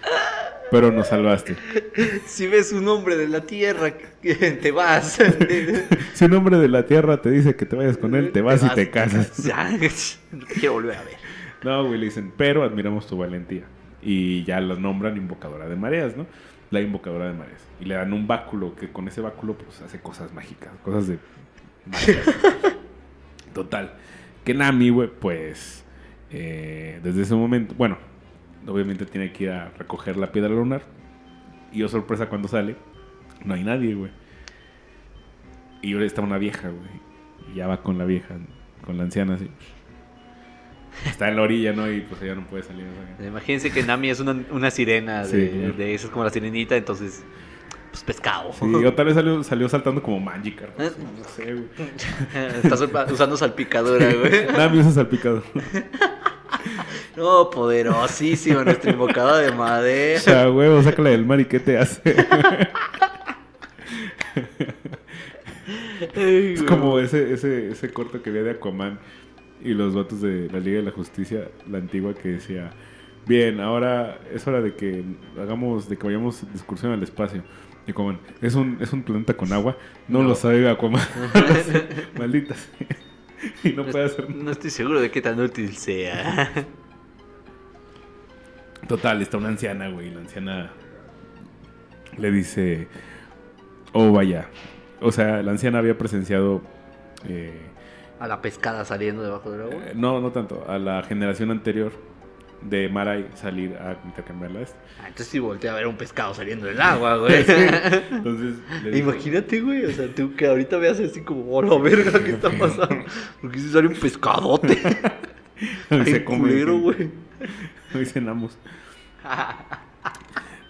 S1: Pero nos salvaste.
S2: Si ves un hombre de la tierra, te vas.
S1: Si un hombre de la tierra te dice que te vayas con él, te vas y te casas.
S2: Ya, no quiero volver a ver.
S1: No, güey, le dicen, pero admiramos tu valentía. Y ya la nombran invocadora de mareas, ¿no? La invocadora de mareas. Y le dan un báculo, que con ese báculo pues hace cosas mágicas, cosas de... Total. Que Nami, güey, pues... eh, desde ese momento, bueno, obviamente tiene que ir a recoger la piedra lunar. Y yo sorpresa cuando sale, no hay nadie, güey. Y ahora está una vieja, güey. Y ya va con la vieja, con la anciana así. Está en la orilla, ¿no? Y pues ella no puede salir. o sea.
S2: Imagínense que Nami es una, una sirena de,
S1: Sí.
S2: de esas como la sirenita, entonces, pues pescado.
S1: Sí, o tal vez salió, salió saltando como Magikarp.
S2: ¿Eh?
S1: No sé, güey.
S2: Estás usando salpicadora, güey.
S1: Nami usa salpicador.
S2: No, poderosísimo nuestra invocada de
S1: O
S2: madera.
S1: sea, huevo, sácala del mar y ¿qué te hace? Es como ese, ese, ese corto que había de Aquaman y los vatos de la Liga de la Justicia, la antigua, que decía, bien, ahora es hora de que hagamos, de que vayamos de excursión al espacio. Y Aquaman, ¿es un, es un planeta con agua? No,
S2: No.
S1: lo sabe Aquaman. Maldita sea. Y no puede hacer nada.
S2: No estoy seguro de qué tan útil sea.
S1: Total, está una anciana, güey. La anciana le dice, oh, vaya. O sea, la anciana había presenciado... eh,
S2: A la pescada saliendo debajo del agua.
S1: Eh, no, no tanto. A la generación anterior de Marai salir a intercambiarla. esta.
S2: Ah, entonces sí volteé a ver un pescado saliendo del agua, güey.
S1: Entonces,
S2: Imagínate, güey, o sea, tú que ahorita veas así como, oh, la verga, ¿qué está pasando? Porque si sale un pescadote. Ay,
S1: se
S2: culero, güey.
S1: Hoy cenamos.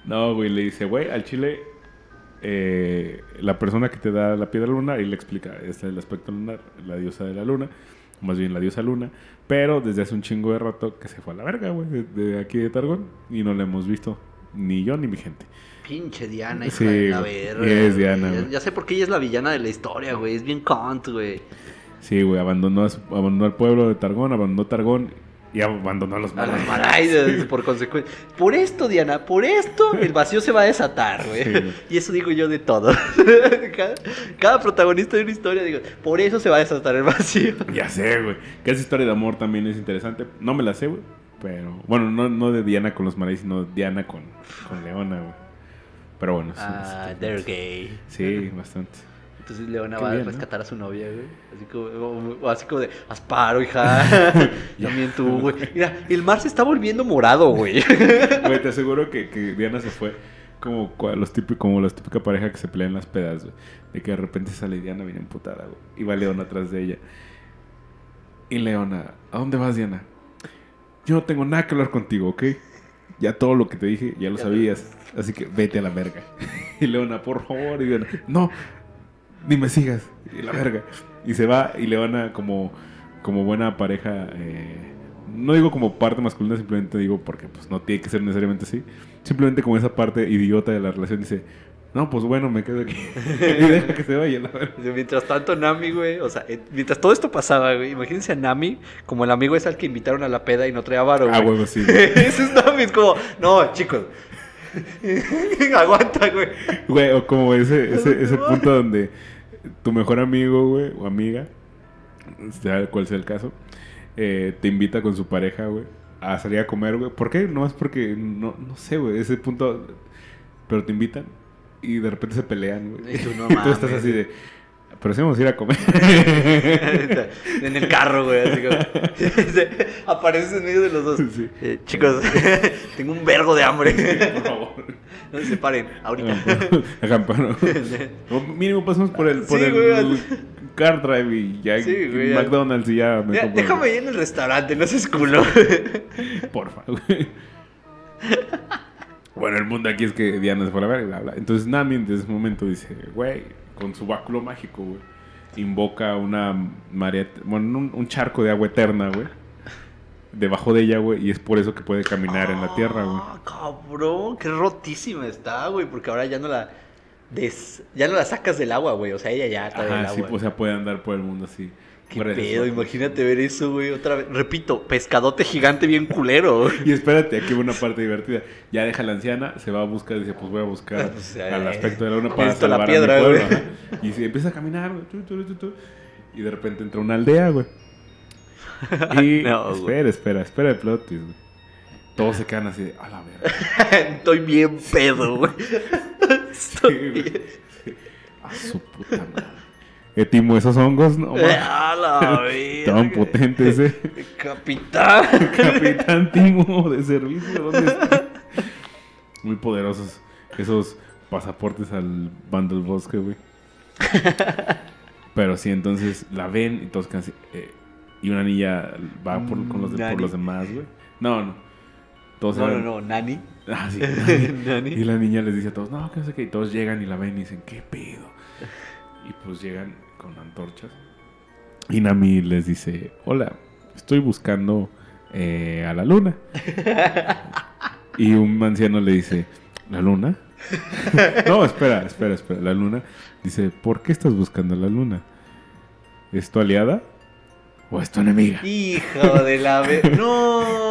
S1: No, güey, le dice, güey, al chile, eh, la persona que te da la piedra lunar, y le explica, este es el aspecto lunar, la diosa de la luna, más bien la diosa luna, pero desde hace un chingo de rato que se fue a la verga, güey, de, de aquí de Targón, y no la hemos visto, ni yo ni mi gente.
S2: Pinche Diana, hija
S1: Sí,
S2: de la verga.
S1: Es. Diana,
S2: Ya, ya sé por qué ella es la villana de la historia, güey. Es bien cunt, güey.
S1: Sí, güey, abandonó, a su- abandonó al pueblo de Targón, abandonó Targón y abandonó a los
S2: A los
S1: Marais.
S2: Maraidas, por consecuencia. Por esto, Diana, por esto, el vacío se va a desatar, güey.
S1: Sí,
S2: y eso digo yo de todo. cada, cada protagonista de una historia, digo, por eso se va a desatar el vacío.
S1: Ya sé, güey. Que esa historia de amor también es interesante. No me la sé, güey. Pero, bueno, no, no de Diana con los Marais, sino Diana con, con Leona, güey. Pero bueno.
S2: Ah,
S1: sí,
S2: they're gay.
S1: Sí, bastante.
S2: Entonces Leona
S1: Qué
S2: va a
S1: ¿no?
S2: rescatar a su novia, güey. Así como, o- o así como de, asparo, hija. También tú, güey. Mira, el mar se está volviendo morado, güey.
S1: Güey, te aseguro que, que Diana se fue como los típicos, como la típica pareja que se pelean en las pedas, güey. De que de repente sale Diana bien emputada, güey. Y va Leona atrás de ella. Y Leona, ¿a dónde vas, Diana? Yo no tengo nada que hablar contigo, ¿ok? Ya todo lo que te dije, ya lo sabías. Así que vete a la verga. Y Leona, por favor. Y Diana, no, ni me sigas. Y la verga. Y se va y Leona como, como buena pareja... eh, no digo como parte masculina, simplemente digo porque pues no tiene que ser necesariamente así. Simplemente como esa parte idiota de la relación dice, no, pues bueno, me quedo aquí. y deja que se vaya, la verdad.
S2: Mientras tanto, Nami, güey, o sea, eh, mientras todo esto pasaba, güey, imagínense a Nami como el amigo es al que invitaron a la peda y no traía varo,
S1: Ah, huevo, sí.
S2: Ese es Nami, es como, no, chicos, aguanta, güey.
S1: Güey, o como ese, ese, ese punto donde tu mejor amigo, güey, o amiga, sea cual sea el caso, eh, te invita con su pareja, güey, a salir a comer, güey. ¿Por qué? No es porque, no, no sé, güey, ese punto, pero te invitan y de repente se pelean, güey.
S2: Y tú, no
S1: Y tú estás así de, pero sí vamos a ir a comer.
S2: en el carro, güey. Así como, apareces en medio de los dos.
S1: Sí.
S2: Eh, chicos, tengo un vergo de hambre.
S1: Por favor.
S2: No se separen, ahorita.
S1: Acampano. O mínimo pasamos por el, por
S2: Sí,
S1: el
S2: güey.
S1: car drive y ya
S2: Sí, güey.
S1: McDonald's y ya me
S2: déjame ir en el restaurante, no seas culo.
S1: Porfa, güey. Bueno, el mundo aquí es que Diana se fue a la verga y bla, bla. Entonces Nami en ese momento dice, güey, con su báculo mágico, güey, invoca una marea, bueno, un, un charco de agua eterna, güey, debajo de ella, güey, y es por eso que puede caminar en la tierra, güey.
S2: Ah, cabrón, qué rotísima está, güey, porque ahora ya no la des- ya no la sacas del agua, güey, o sea, ella ya está del
S1: Ajá, sí,
S2: agua.
S1: o sea, puede andar por el mundo así.
S2: Qué pedo, imagínate ver eso, güey, otra vez. Repito, pescadote gigante bien culero. güey.
S1: Y espérate, aquí va una parte divertida. Ya deja a la anciana, se va a buscar, dice, pues voy a buscar al
S2: eh,
S1: aspecto de la luna para
S2: necesito la
S1: salvar
S2: piedra,
S1: a mi pueblo. Y se empieza a caminar, güey, tu, tu, tu, tu, y de repente entra una aldea, güey. Y
S2: No, güey.
S1: espera, espera, espera el plot twist, güey. Todos se quedan así de, a la verga.
S2: Estoy bien pedo, güey. Estoy
S1: Sí, güey.
S2: bien-
S1: A su puta madre. Etimo, esos hongos, no.
S2: A la verga.
S1: Estaban potentes, eh.
S2: Capitán.
S1: Capitán Timo de servicio, ¿dónde está? Muy poderosos esos pasaportes al bando del bosque, güey. Pero sí, entonces la ven y todos así, eh, y una niña va por, con los, de- por los demás, güey. No, no. Todos
S2: No, no, no, Nani.
S1: Ah, sí, Nani.
S2: Nani.
S1: Y la niña les dice a todos, no, que no sé qué. Y todos llegan y la ven y dicen, ¿qué pedo? Y pues llegan con antorchas. Y Nami les dice, hola, estoy buscando eh, a la luna. y un anciano le dice, ¿la luna? no, espera, espera, espera. La luna dice, ¿por qué estás buscando a la luna? ¿Es tu aliada? ¿O es tu enemiga?
S2: Hijo de la. No.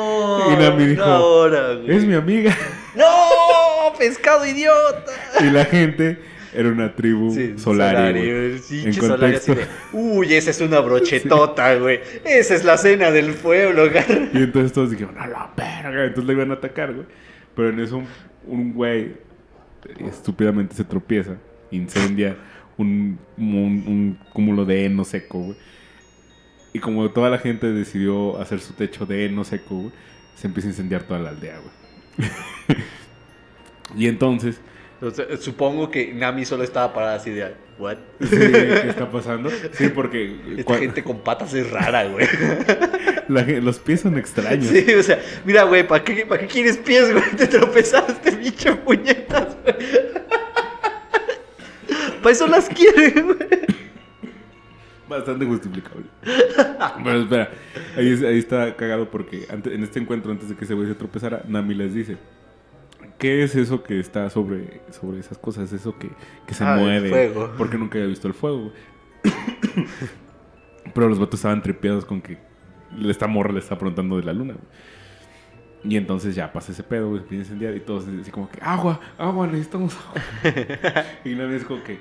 S1: Y Nami dijo,
S2: no.
S1: Es mi amiga.
S2: ¡No! ¡Pescado idiota!
S1: y la gente era una tribu
S2: Sí,
S1: güey.
S2: güey. Sí,
S1: En
S2: Solari
S1: contexto.
S2: de, Uy, esa es una brochetota, güey. Esa es la cena del pueblo, gar.
S1: Y entonces todos dijeron, a la verga. Entonces le iban a atacar, güey. Pero en eso un, un güey estúpidamente se tropieza, incendia un, un, un cúmulo de heno seco, güey. Y como toda la gente decidió hacer su techo de heno seco, güey, se empieza a incendiar toda la aldea, güey. y entonces,
S2: O sea, supongo que Nami solo estaba parada así de, ¿what?
S1: sí, ¿qué está pasando? Sí, porque
S2: Esta gente con patas es rara, güey.
S1: la los pies son extraños.
S2: Sí, o sea, mira, güey, ¿para qué, ¿para qué quieres pies, güey? Te tropezaste, pinche puñetas, güey. Para eso las quieren, güey.
S1: Bastante justificable. Pero espera, ahí, ahí está cagado porque ante- en este encuentro, antes de que ese güey se tropezara, Nami les dice: ¿Qué es eso que está sobre, sobre esas cosas? Eso que, que se
S2: Ah, el
S1: mueve.
S2: fuego.
S1: Porque nunca había visto el fuego. Pero los vatos estaban tripeados con que esta morra le está preguntando de la luna. güey. Y entonces ya pasa ese pedo, güey, empieza a incendiar y todos así como que, agua, agua, necesitamos agua. y Nami es como que,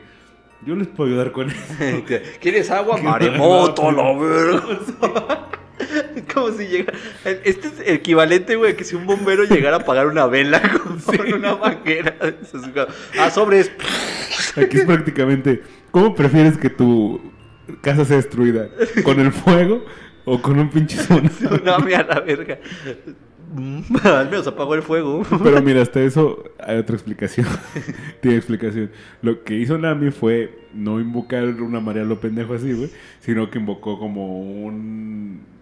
S1: yo les puedo ayudar con eso.
S2: ¿Quieres agua?
S1: ¿Qué
S2: Maremoto, la verga. Como si llega. Este es equivalente, güey, que si un bombero llegara a apagar una vela con, con una como, Ah, sobres.
S1: Aquí es prácticamente, ¿cómo prefieres que tu casa sea destruida? ¿Con el fuego o con un pinche tsunami?
S2: Tsunami a la verga. Mm, Al menos apagó el fuego.
S1: Pero mira, hasta eso hay otra explicación. Tiene explicación. Lo que hizo Nami fue no invocar una marea lo pendejo así, güey, sino que invocó como un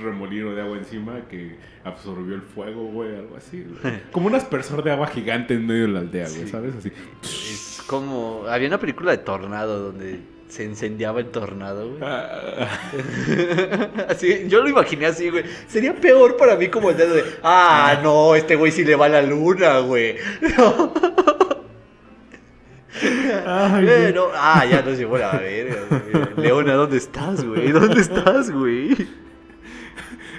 S1: remolino de agua encima que absorbió el fuego, güey, algo así. güey. Como un aspersor de agua gigante en medio de la aldea, güey,
S2: Sí.
S1: ¿sabes? Así.
S2: Es como. Había una película de tornado donde se incendiaba el tornado, güey.
S1: Ah,
S2: Así, yo lo imaginé así, güey. Sería peor para mí como el dedo de, ah, no, este güey sí le va a la luna, güey. No.
S1: Ay,
S2: Eh, no, ah, ya nos llevó la verga. Leona, ¿dónde estás, güey? ¿Dónde estás, güey?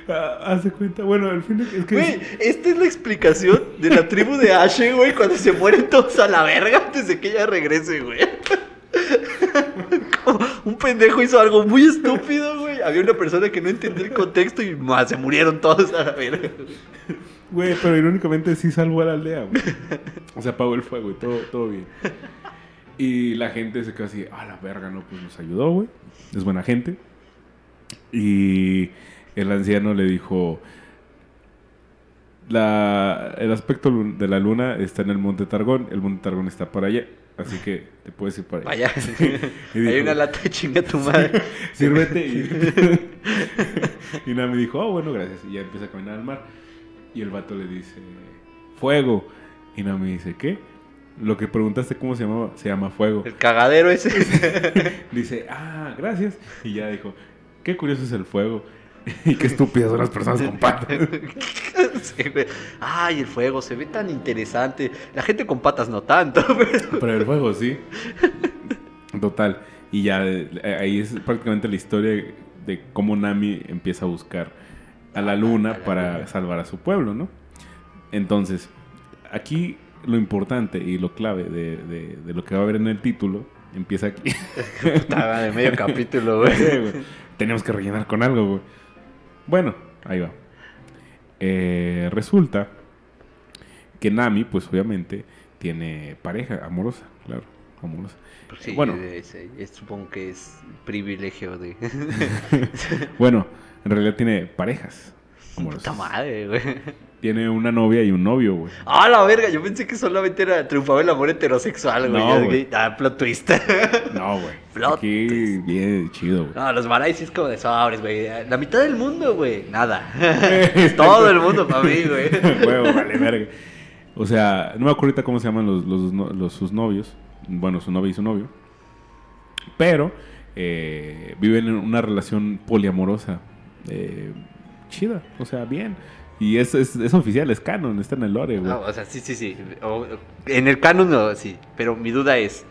S1: Ah, haz de cuenta. Bueno, al fin es que.
S2: Güey, esta es la explicación de la tribu de Ashe, güey, cuando se mueren todos a la verga antes de que ella regrese, güey. Como un pendejo hizo algo muy estúpido, güey. Había una persona que no entendió el contexto y más se murieron todos a la verga. güey.
S1: Güey, pero irónicamente sí salvó a la aldea, güey. O sea, apagó el fuego y todo, todo bien. Y la gente se quedó así, a la verga, no, pues nos ayudó, güey. Es buena gente. Y el anciano le dijo, la, el aspecto de la luna está en el Monte Targón, el Monte Targón está para allá, así que te puedes ir para allá.
S2: Vaya. Hay una lata de chinga tu madre.
S1: Sírvete. Y, y nada, me dijo, oh, bueno, gracias. Y ya empieza a caminar al mar. Y el vato le dice, fuego. Y nada, me dice, ¿qué? Lo que preguntaste cómo se llamaba, se llama fuego.
S2: El cagadero ese.
S1: Dice, ah, gracias. Y ya dijo, qué curioso es el fuego. y qué estúpidas son las personas con patas.
S2: Sí. Ay, el fuego se ve tan interesante. La gente con patas no tanto. pero-
S1: Pero el fuego sí. Total. Y ya eh, ahí es prácticamente la historia de cómo Nami empieza a buscar a la luna
S2: A la
S1: para
S2: luna.
S1: salvar a su pueblo, ¿no? Entonces, aquí lo importante y lo clave de, de- de lo que va a haber en el título empieza aquí.
S2: Estaba de medio capítulo, güey.
S1: Tenemos que rellenar con algo, güey. Bueno, ahí va. Eh, resulta que Nami, pues obviamente, tiene pareja amorosa, claro, amorosa.
S2: Sí,
S1: Bueno.
S2: es- es- supongo que es privilegio de.
S1: Bueno, en realidad tiene parejas amorosas.
S2: Puta madre, güey.
S1: Tiene una novia y un novio, güey.
S2: Ah, la verga, yo pensé que solamente era triunfaba el amor heterosexual, güey.
S1: No, güey.
S2: Ah, plot twist.
S1: No, güey.
S2: Plot
S1: Aquí
S2: twist.
S1: bien chido, güey.
S2: No, los Marais sí es como de sobres, güey. La mitad del mundo, güey. Nada. Todo el mundo para mí, güey.
S1: Huevo, vale, verga. O sea, no me acuerdo ahorita cómo se llaman los, los, los- sus novios. Bueno, su novia y su novio. Pero eh, viven en una relación poliamorosa. eh, chida, o sea, bien. Y es, es, es oficial, es canon, está en el lore, güey.
S2: No, o sea, sí, sí, sí. O- en el canon no, sí. Pero mi duda es: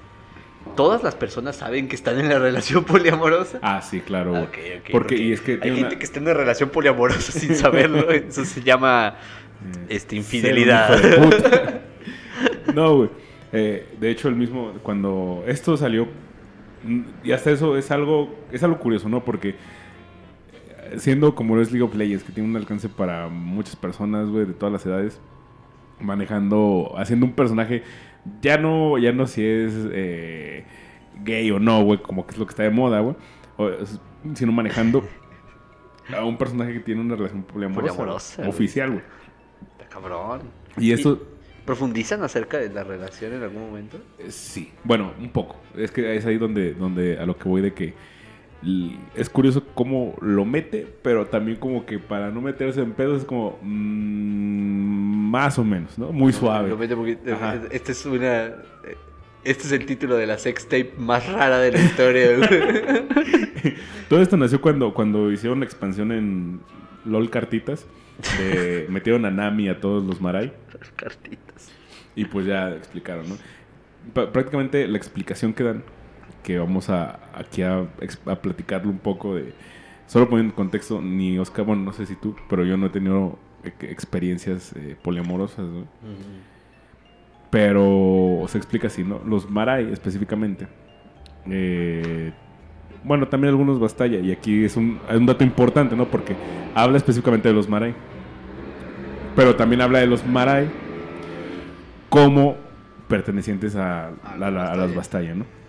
S2: ¿todas las personas saben que están en la relación poliamorosa?
S1: Ah, sí, claro, güey.
S2: Ok, ok,
S1: porque, y es que
S2: hay gente
S1: una-
S2: que está en una relación poliamorosa sin saberlo. Eso se llama
S1: eh,
S2: este, infidelidad.
S1: no, güey. Eh, de hecho, el mismo, cuando esto salió, mm, y hasta eso es algo, es algo curioso, ¿no? Porque siendo como lo es League of Legends, que tiene un alcance para muchas personas, güey, de todas las edades, manejando, haciendo un personaje, ya no, ya no si es eh, gay o no, güey, como que es lo que está de moda, güey, sino manejando a un personaje que tiene una relación poliamorosa, oficial, güey.
S2: Está cabrón.
S1: Y esto,
S2: ¿Profundizan acerca de la relación en algún momento?
S1: Eh, Sí, bueno, un poco. Es que es ahí donde, donde a lo que voy de que es curioso cómo lo mete, pero también como que para no meterse en pedos es como mm, más o menos, ¿no? Muy suave.
S2: Lo mete porque-
S1: Ajá.
S2: Este es una. Este es el título de la sex tape más rara de la historia, güey.
S1: Todo esto nació cuando, cuando hicieron la expansión en LOL Cartitas. de- metieron a Nami y a todos los Marai.
S2: Las cartitas.
S1: Y pues ya explicaron, ¿no? Prácticamente la explicación que dan, que vamos a aquí a, a platicarlo un poco de... Solo poniendo en contexto, ni Oscar, bueno, no sé si tú, pero yo no he tenido experiencias eh, poliamorosas, ¿no? Pero se explica así, ¿no? Los Marai específicamente. eh, bueno, también algunos Bastaya. Y aquí es un, dato importante, ¿no? Porque habla específicamente de los Marai. Pero también habla de los Marai como pertenecientes a,
S2: a
S1: las Bastaya, ¿no?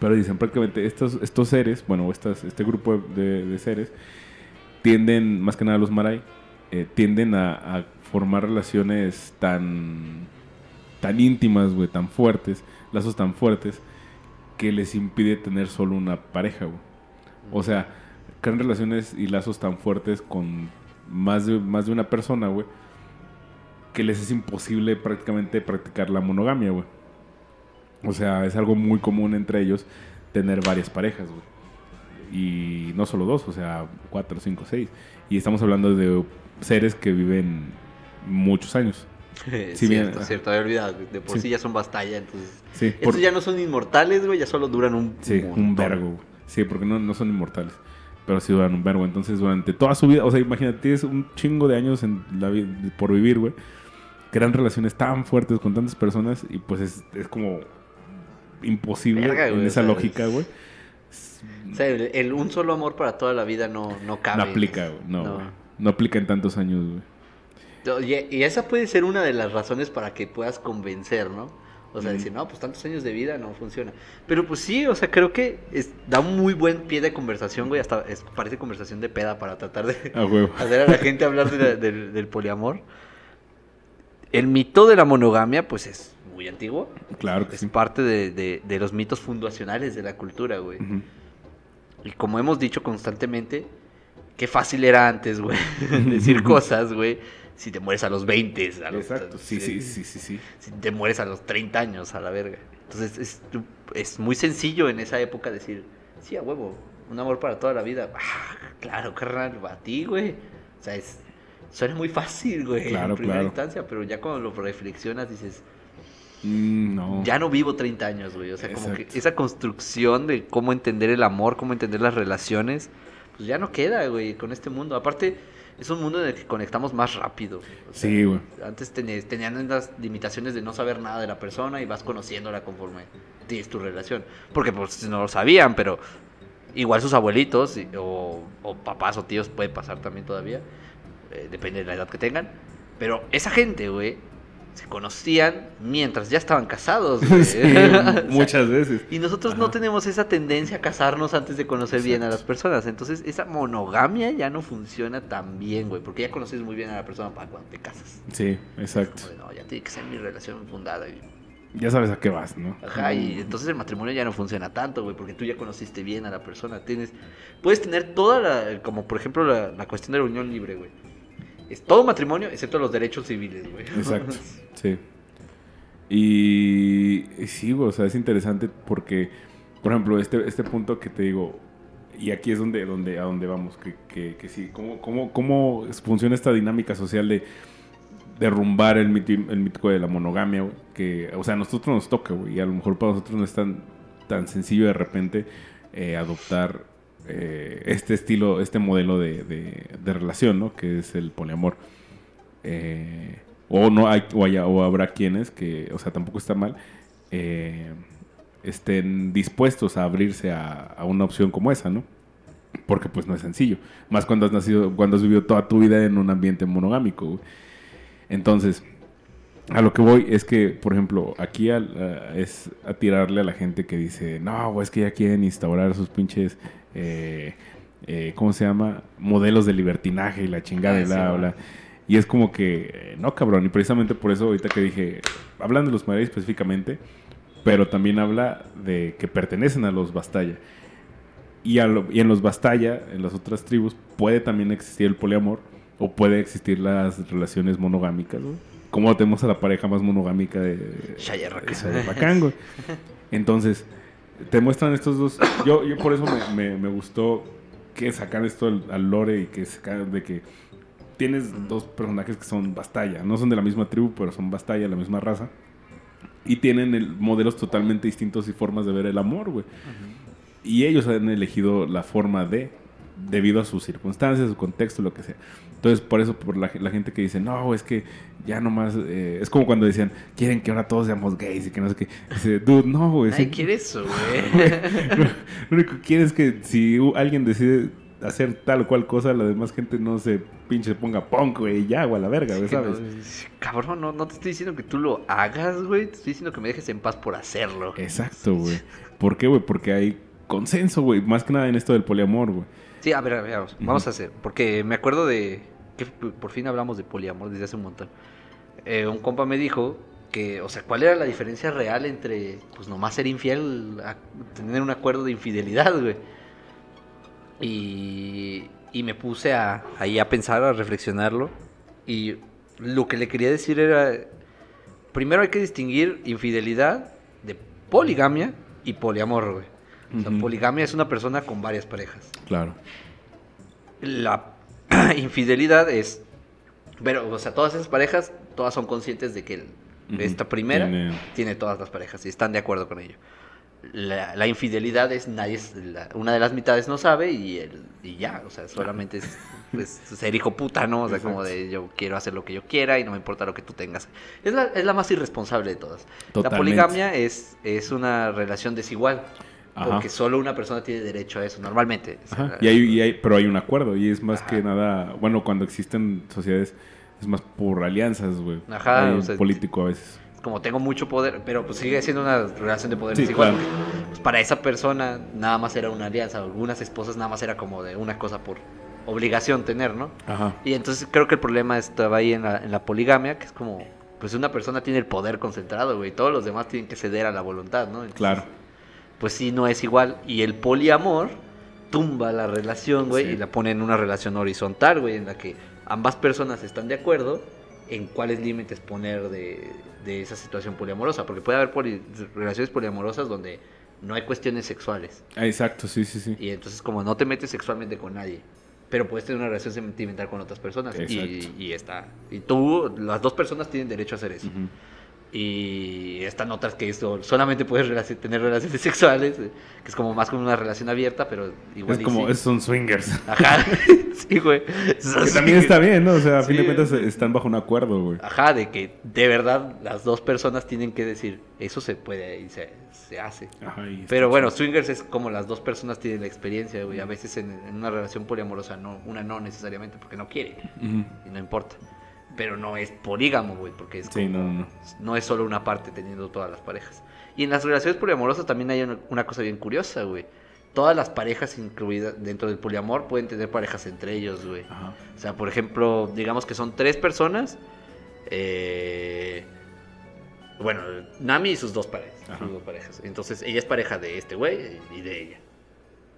S1: Pero dicen prácticamente estos, estos seres, bueno, estas, este grupo de, seres, tienden, más que nada los Marai, eh, tienden a, a formar relaciones tan, tan íntimas, güey, tan fuertes, lazos tan fuertes, que les impide tener solo una pareja, güey. O sea, crean relaciones y lazos tan fuertes con más de, más de una persona, güey, que les es imposible prácticamente practicar la monogamia, güey. O sea, es algo muy común entre ellos tener varias parejas, güey. Y no solo dos, o sea, cuatro, cinco, seis. Y estamos hablando de seres que viven muchos años.
S2: Sí, cierto, cierto, había olvidado. De por
S1: Sí.
S2: sí. ya son bastalla, entonces.
S1: Sí,
S2: Estos
S1: por-
S2: ya no son inmortales, güey, ya solo duran un.
S1: Sí, un vergo. güey. Sí, porque no, no son inmortales. Pero sí duran un vergo. Entonces, durante toda su vida, o sea, imagínate, tienes un chingo de años en la por vivir, güey. Crean relaciones tan fuertes con tantas personas y pues es, es como imposible
S2: Verga,
S1: en esa
S2: o sea,
S1: lógica, güey.
S2: O sea, el, el un solo amor para toda la vida no, no cabe.
S1: No aplica, güey. No,
S2: No.
S1: aplica en tantos años, güey.
S2: Y, y esa puede ser una de las razones para que puedas convencer, ¿no? O sea, decir, no, pues tantos años de vida no funciona. Pero pues sí, o sea, creo que es- da un muy buen pie de conversación, güey. Hasta es- parece conversación de peda para tratar de hacer a la gente hablar de la- del, del poliamor. El mito de la monogamia, pues es muy antiguo.
S1: Claro que
S2: Es
S1: sí.
S2: parte de, de- de los mitos fundacionales de la cultura, güey.
S1: Ujú.
S2: Y como hemos dicho constantemente, qué fácil era antes, güey, decir cosas, güey. Si te mueres a los 20, a los,
S1: Exacto. Sí, sí, sí, sí, sí.
S2: Si te mueres a los 30 años, a la verga. Entonces es, es muy sencillo en esa época decir, sí, a huevo, un amor para toda la vida. Ah, claro, carnal, a ti, güey. O sea, es, suena muy fácil, güey,
S1: Claro,
S2: en primera
S1: claro.
S2: instancia, pero ya cuando lo reflexionas dices,
S1: Mm, no.
S2: ya no vivo 30 años, güey. O sea, como que esa construcción de cómo entender el amor, cómo entender las relaciones, pues ya no queda, güey, con este mundo. Aparte, es un mundo en el que conectamos más rápido. o sea,
S1: Sí, güey.
S2: Antes tenías, tenían las limitaciones de no saber nada de la persona y vas conociéndola conforme tienes tu relación. Porque pues no lo sabían, pero igual sus abuelitos o papás o tíos puede pasar también todavía. eh, depende de la edad que tengan. Pero esa gente, güey, se conocían mientras ya estaban casados.
S1: Sí,
S2: O sea,
S1: muchas veces.
S2: y nosotros no tenemos esa tendencia a casarnos antes de conocer bien a las personas. Entonces, esa monogamia ya no funciona tan bien, güey. Porque ya conoces muy bien a la persona para cuando te casas.
S1: Sí, exacto.
S2: Ya tiene que ser mi relación fundada. y-
S1: Ya sabes a qué vas, ¿no?
S2: Ajá, y entonces el matrimonio ya no funciona tanto, güey, porque tú ya conociste bien a la persona. Tienes, puedes tener toda la, como por ejemplo la, la cuestión de la unión libre, güey. Es todo matrimonio, excepto los derechos civiles, güey.
S1: Exacto, sí. Y, y sí, güey, o sea, es interesante porque, por ejemplo, este, este punto que te digo, y aquí es donde, donde, a donde vamos, que, que, que sí, cómo, cómo, cómo funciona esta dinámica social de derrumbar el, el mítico de la monogamia, güey, que, o sea, a nosotros nos toca, güey, y a lo mejor para nosotros no es tan, tan sencillo de repente eh, adoptar eh, este estilo, este modelo de, de- relación, ¿no? Que es el poliamor. Eh, o no hay, o, haya- o habrá quienes que, o sea, tampoco está mal, eh, estén dispuestos a abrirse a, una opción como esa, ¿no? Porque pues no es sencillo. Más cuando has nacido, cuando has vivido toda tu vida en un ambiente monogámico. Entonces, a lo que voy es que, por ejemplo, aquí es a tirarle a la gente que dice, no, es que ya quieren instaurar sus pinches, eh, eh, ¿cómo se llama? Modelos de libertinaje y la chingada
S2: Ah,
S1: y
S2: sí,
S1: bla. Y es como que, eh, no, cabrón, y precisamente por eso ahorita que dije, hablan de los Madrid específicamente, pero también habla de que pertenecen a los Bastaya. Y, a lo- y en los Bastaya, en las otras tribus, puede también existir el poliamor o puede existir las relaciones monogámicas, güey. Como tenemos a la pareja más monogámica de Shayarracán. Entonces, te muestran estos dos. Yo, yo por eso me, me- me gustó que sacan esto al, al lore y que sacan de que tienes dos personajes que son Bastaya. No son de la misma tribu, pero son Bastaya, la misma raza. Y tienen el- modelos totalmente distintos y formas de ver el amor, güey. Y ellos han elegido la forma de, debido a sus circunstancias, su contexto, lo que sea. Entonces, por eso, por la, la gente que dice, no, es que ya nomás, eh, es como cuando decían, quieren que ahora todos seamos gays y que no sé qué. Dice, dude, no, güey. Sí-
S2: quiere eso, güey.
S1: Lo único que quiere es que si alguien decide hacer tal o cual cosa, la demás gente no se pinche ponga punk, güey, ya, güey, a la verga, güey,
S2: no-
S1: ¿sabes?
S2: cabrón, no, no te estoy diciendo que tú lo hagas, güey. Te estoy diciendo que me dejes en paz por hacerlo.
S1: Exacto, güey. ¿Por qué, güey? Porque hay consenso, güey, más que nada en esto del poliamor, güey.
S2: Sí, a ver, a ver, vamos, vamos a hacer. Porque me acuerdo de que por fin hablamos de poliamor desde hace un montón. Eh, un compa me dijo que, o sea, ¿cuál era la diferencia real entre, pues, nomás ser infiel a tener un acuerdo de infidelidad, güey? Y, y me puse a, ahí a pensar, a reflexionarlo. Y lo que le quería decir era, primero hay que distinguir infidelidad de poligamia y poliamor, güey. O sea, poligamia es una persona con varias parejas.
S1: Claro.
S2: La infidelidad es. Pero, o sea, todas esas parejas, todas son conscientes de que el-
S1: Ujú.
S2: esta primera
S1: Tiene-
S2: tiene... todas las parejas y están de acuerdo con ello. La, la infidelidad es nadie, la- una de las mitades no sabe y, el, y ya, o sea, solamente es pues, ser hijo puta, ¿no? O sea, como
S1: Exacto.
S2: de yo quiero hacer lo que yo quiera y no me importa lo que tú tengas. Es la, es la más irresponsable de todas. La
S1: Totalmente.
S2: poligamia es, es una relación desigual.
S1: Ajá.
S2: Porque solo una persona tiene derecho a eso, normalmente. O sea,
S1: Ajá. Y hay, y hay- pero hay un acuerdo y es más
S2: Ajá.
S1: que nada, bueno, cuando existen sociedades es más por alianzas, güey.
S2: Ajá,
S1: Hay
S2: o sea,
S1: político a veces.
S2: como tengo mucho poder, pero pues sigue siendo una relación de poder
S1: Sí,
S2: desigual.
S1: claro.
S2: Pues para esa persona nada más era una alianza, algunas esposas nada más era como de una cosa por obligación tener, ¿no?
S1: Ajá.
S2: Y entonces creo que el problema estaba ahí en la, en la poligamia, que es como, pues una persona tiene el poder concentrado, güey, todos los demás tienen que ceder a la voluntad, ¿no? Entonces,
S1: Claro.
S2: Pues sí, no es igual. Y el poliamor tumba la relación, güey,
S1: Sí.
S2: y la pone en una relación horizontal, güey, en la que ambas personas están de acuerdo en cuáles límites poner de, de esa situación poliamorosa. Porque puede haber poli- relaciones poliamorosas donde no hay cuestiones sexuales.
S1: Ah, exacto, sí, sí, sí.
S2: Y entonces como no te metes sexualmente con nadie, pero puedes tener una relación sentimental con otras personas. Y,
S1: Exacto.
S2: y está. Y tú, las dos personas tienen derecho a hacer eso. Y están otras que esto, solamente puedes tener relaciones sexuales, eh, que es como más como una relación abierta, pero igual
S1: Es como,
S2: sí.
S1: son swingers.
S2: Ajá, sí, güey.
S1: Que también está bien, ¿no? O sea, a fin de cuentas están bajo un acuerdo, güey.
S2: Ajá, de que de verdad las dos personas tienen que decir, eso se puede y se, se hace.
S1: Ajá, y
S2: Pero bueno, swingers es como las dos personas tienen la experiencia, güey. A veces en, en una relación poliamorosa, no, una no necesariamente, porque no quiere y no importa. Pero no es polígamo, güey, porque es
S1: Sí,
S2: como-
S1: no, no, no.
S2: no es solo una parte teniendo todas las parejas. Y en las relaciones poliamorosas también hay una, una cosa bien curiosa, güey. Todas las parejas incluidas dentro del poliamor pueden tener parejas entre ellos, güey.
S1: Ajá.
S2: O sea, por ejemplo, digamos que son tres personas. eh, bueno, Nami y sus dos parejas. Sus dos parejas. Entonces, ella es pareja de este güey y de ella.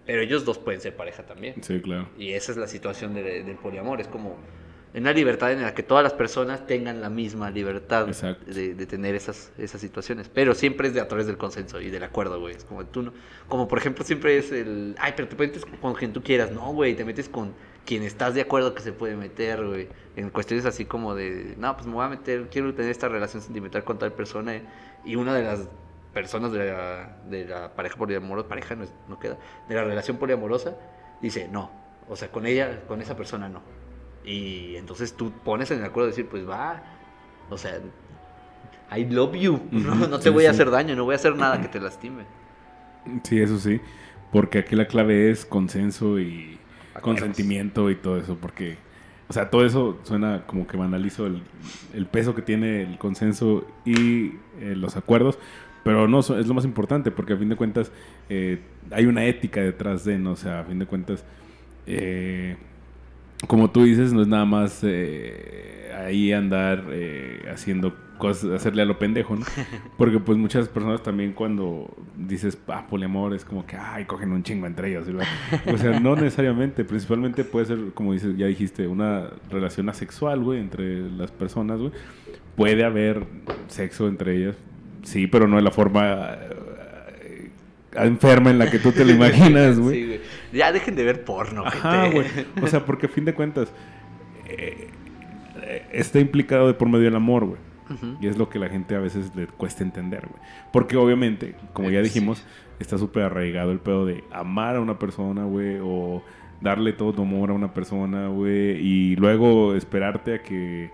S2: Pero ellos dos pueden ser pareja también.
S1: Sí, claro.
S2: Y esa es la situación de- del poliamor. Es como una libertad en la que todas las personas tengan la misma libertad de, de tener esas, esas situaciones. Pero siempre es de a través del consenso y del acuerdo, güey. Es como tú no. Como por ejemplo, siempre es el. Ay, pero te metes con quien tú quieras. No, güey. Te metes con quien estás de acuerdo que se puede meter, güey. En cuestiones así como de. No, pues me voy a meter. Quiero tener esta relación sentimental con tal persona. eh, Y una de las personas de la, de la pareja poliamorosa. Pareja no, es- no queda. De la relación poliamorosa. Dice, no. O sea, con ella, con esa persona no. Y entonces tú pones en el acuerdo de decir, pues va, o sea, I love you, no, te
S1: sí,
S2: voy a
S1: sí.
S2: hacer daño, no voy a hacer nada que te lastime.
S1: Sí, eso sí. Porque aquí la clave es consenso y
S2: Acuerdos.
S1: consentimiento y todo eso. Porque, o sea, todo eso suena como que banalizo el, el peso que tiene el consenso y eh, los acuerdos. Pero no, es lo más importante porque a fin de cuentas eh, hay una ética detrás de, ¿no? O sea, a fin de cuentas, eh, como tú dices, no es nada más eh, ahí andar eh, haciendo cosas, hacerle a lo pendejo, ¿no? Porque pues muchas personas también cuando dices, ah, poliamor, es como que, ay, cogen un chingo entre ellos. ¿verdad? O sea, no necesariamente, principalmente puede ser, como dices, ya dijiste, una relación asexual, güey, entre las personas, güey. Puede haber sexo entre ellas, sí, pero no de la forma eh, enferma en la que tú te lo imaginas, güey.
S2: Sí, güey. Ya dejen de ver porno,
S1: Ajá, güey. O sea, porque a fin de cuentas eh, eh, está implicado de por medio del amor, güey. Y es lo que la gente a veces le cuesta entender, güey. Porque obviamente, como ya
S2: Eh,
S1: dijimos,
S2: sí.
S1: está súper arraigado el pedo de amar a una persona, güey, o darle todo tu amor a una persona, güey, y luego esperarte a que,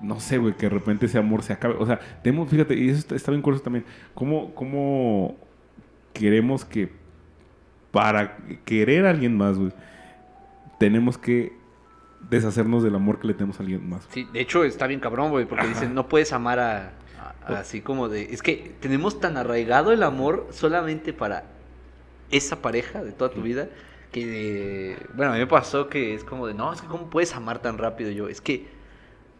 S1: no sé, güey, que de repente ese amor se acabe. O sea, tenemos, fíjate, y eso está, está bien curioso también, ¿cómo, cómo queremos que para querer a alguien más, güey, tenemos que deshacernos del amor que le tenemos a alguien más?
S2: Sí, de hecho está bien cabrón, güey, porque
S1: Ajá.
S2: dicen, no puedes amar a, a- así como de... Es que tenemos tan arraigado el amor solamente para esa pareja de toda tu vida, que, bueno, a mí me pasó que es como de, no, es que cómo puedes amar tan rápido yo, es que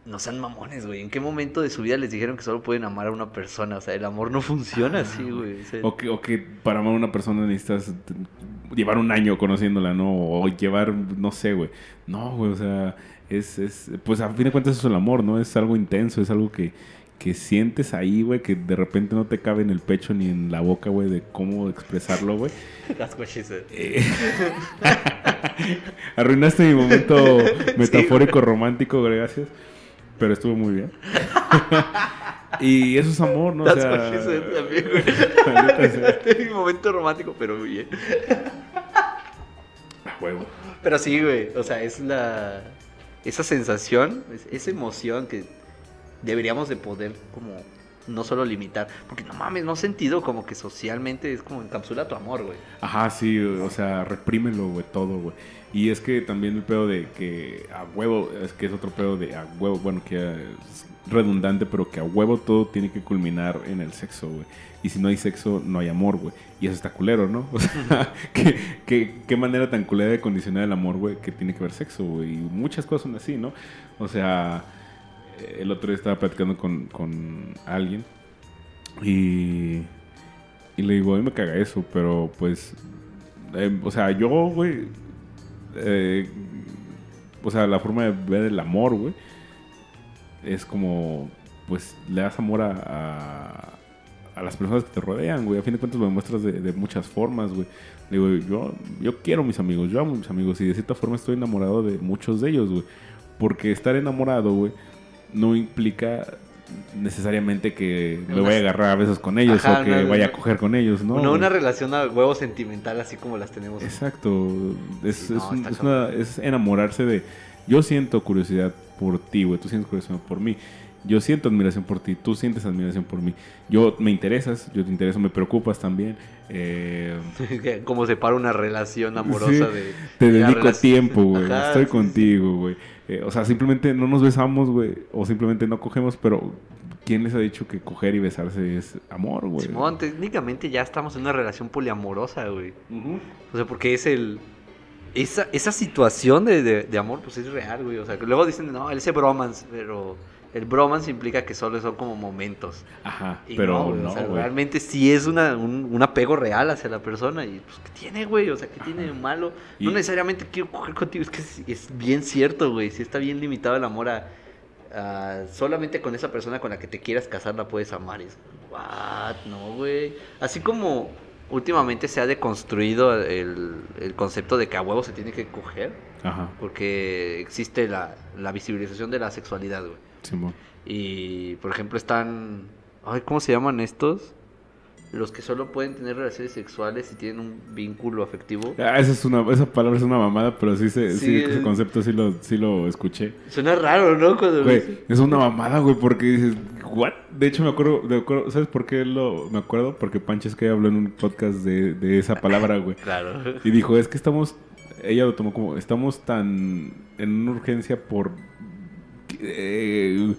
S2: no sean mamones, güey, ¿en qué momento de su vida les dijeron que solo pueden amar a una persona? O sea, el amor no funciona así, güey. o sea,
S1: O que, o que para amar a una persona necesitas llevar un año conociéndola, ¿no? O llevar, no sé, güey. No, güey, o sea, es, es, pues a fin de cuentas eso es el amor, ¿no? Es algo intenso, es algo que, que sientes ahí, güey, que de repente no te cabe en el pecho ni en la boca, güey, de cómo expresarlo, güey.
S2: that's what she said.
S1: Eh, Arruinaste mi momento metafórico romántico, gracias. Pero estuvo muy bien. y eso es amor, ¿no? O
S2: That's
S1: sea,
S2: she said también, güey.
S1: sea.
S2: Este es mi momento romántico, pero muy bien.
S1: Huevo.
S2: Pero sí, güey. O sea, es la. Esa sensación, es- esa emoción que deberíamos de poder como no solo limitar. Porque no mames, no sentido como que socialmente es como encapsula tu amor, güey.
S1: Ajá, sí, o sea, reprímelo, güey, todo, güey. Y es que también el pedo de que a huevo, es que es otro pedo de a huevo, bueno, que es redundante, pero que a huevo todo tiene que culminar en el sexo, güey. Y si no hay sexo, no hay amor, güey. Y eso está culero, ¿no? O sea, ¿qué, qué, qué manera tan culera de condicionar el amor, güey, que tiene que ver sexo, güey. Y muchas cosas son así, ¿no? O sea, el otro día estaba platicando con, con alguien y, y le digo, a mí me caga eso, pero pues, eh, o sea, yo, güey, eh, o sea, la forma de ver el amor, güey, es como, pues, le das amor a, a, las personas que te rodean, güey. A fin de cuentas lo demuestras de, de muchas formas, güey. Digo, yo, yo quiero mis amigos, yo amo mis amigos y de cierta forma estoy enamorado de muchos de ellos, güey. Porque estar enamorado, güey, no implica necesariamente que me vaya a agarrar a besos con ellos
S2: Ajá,
S1: o que
S2: no, no,
S1: vaya a coger con ellos, ¿no?
S2: No, una relación a huevo sentimental así como las tenemos.
S1: Exacto. Es,
S2: Sí,
S1: es un- una- es enamorarse de. Yo siento curiosidad por ti, güey. Tú sientes curiosidad por mí. Yo siento admiración por ti. Tú sientes admiración por mí. Yo me interesas. Yo te intereso. Me preocupas también. Eh,
S2: como se para una relación amorosa
S1: Sí,
S2: de...
S1: te
S2: de
S1: dedico
S2: relación-
S1: tiempo, güey. Estoy
S2: sí,
S1: contigo, güey. Eh, o sea, simplemente no nos besamos, güey. O simplemente no cogemos, pero ¿quién les ha dicho que coger y besarse es amor, güey?
S2: Simón, técnicamente ya estamos en una relación poliamorosa, güey. O sea, porque es el... Esa, esa situación de, de- de amor, pues es real, güey. O sea, que luego dicen, no, ese bromance, pero el bromance implica que solo son como momentos.
S1: Ajá,
S2: Y
S1: pero
S2: no, güey,
S1: no,
S2: o sea,
S1: güey.
S2: realmente sí es una, un, un apego real hacia la persona. Y pues, ¿qué tiene, güey? O sea, ¿qué tiene de malo? No necesariamente quiero coger contigo. Es que es, es bien cierto, güey. Sí está bien limitado el amor a, a- Solamente con esa persona con la que te quieras casar la puedes amar. Y es, what? No, güey. Así como últimamente se ha deconstruido el, el concepto de que a huevo se tiene que coger.
S1: Ajá,
S2: Porque existe la, la visibilización de la sexualidad, güey.
S1: Simón.
S2: Y, por ejemplo, están... Ay, ¿cómo se llaman estos? Los que solo pueden tener relaciones sexuales y tienen un vínculo afectivo.
S1: Ah, esa, es una, esa palabra es una mamada, pero sí, se, sí,
S2: Sí,
S1: ese
S2: es-
S1: concepto sí lo, sí lo escuché.
S2: Suena raro, ¿no? Cuando
S1: Güey, es una mamada, güey, porque dices, ¿what? De hecho, me acuerdo, me acuerdo- ¿sabes por qué lo me acuerdo? Porque Panches que habló en un podcast de, de esa palabra, güey.
S2: Claro.
S1: Y dijo, es que estamos, ella lo tomó como, estamos tan en una urgencia por eh,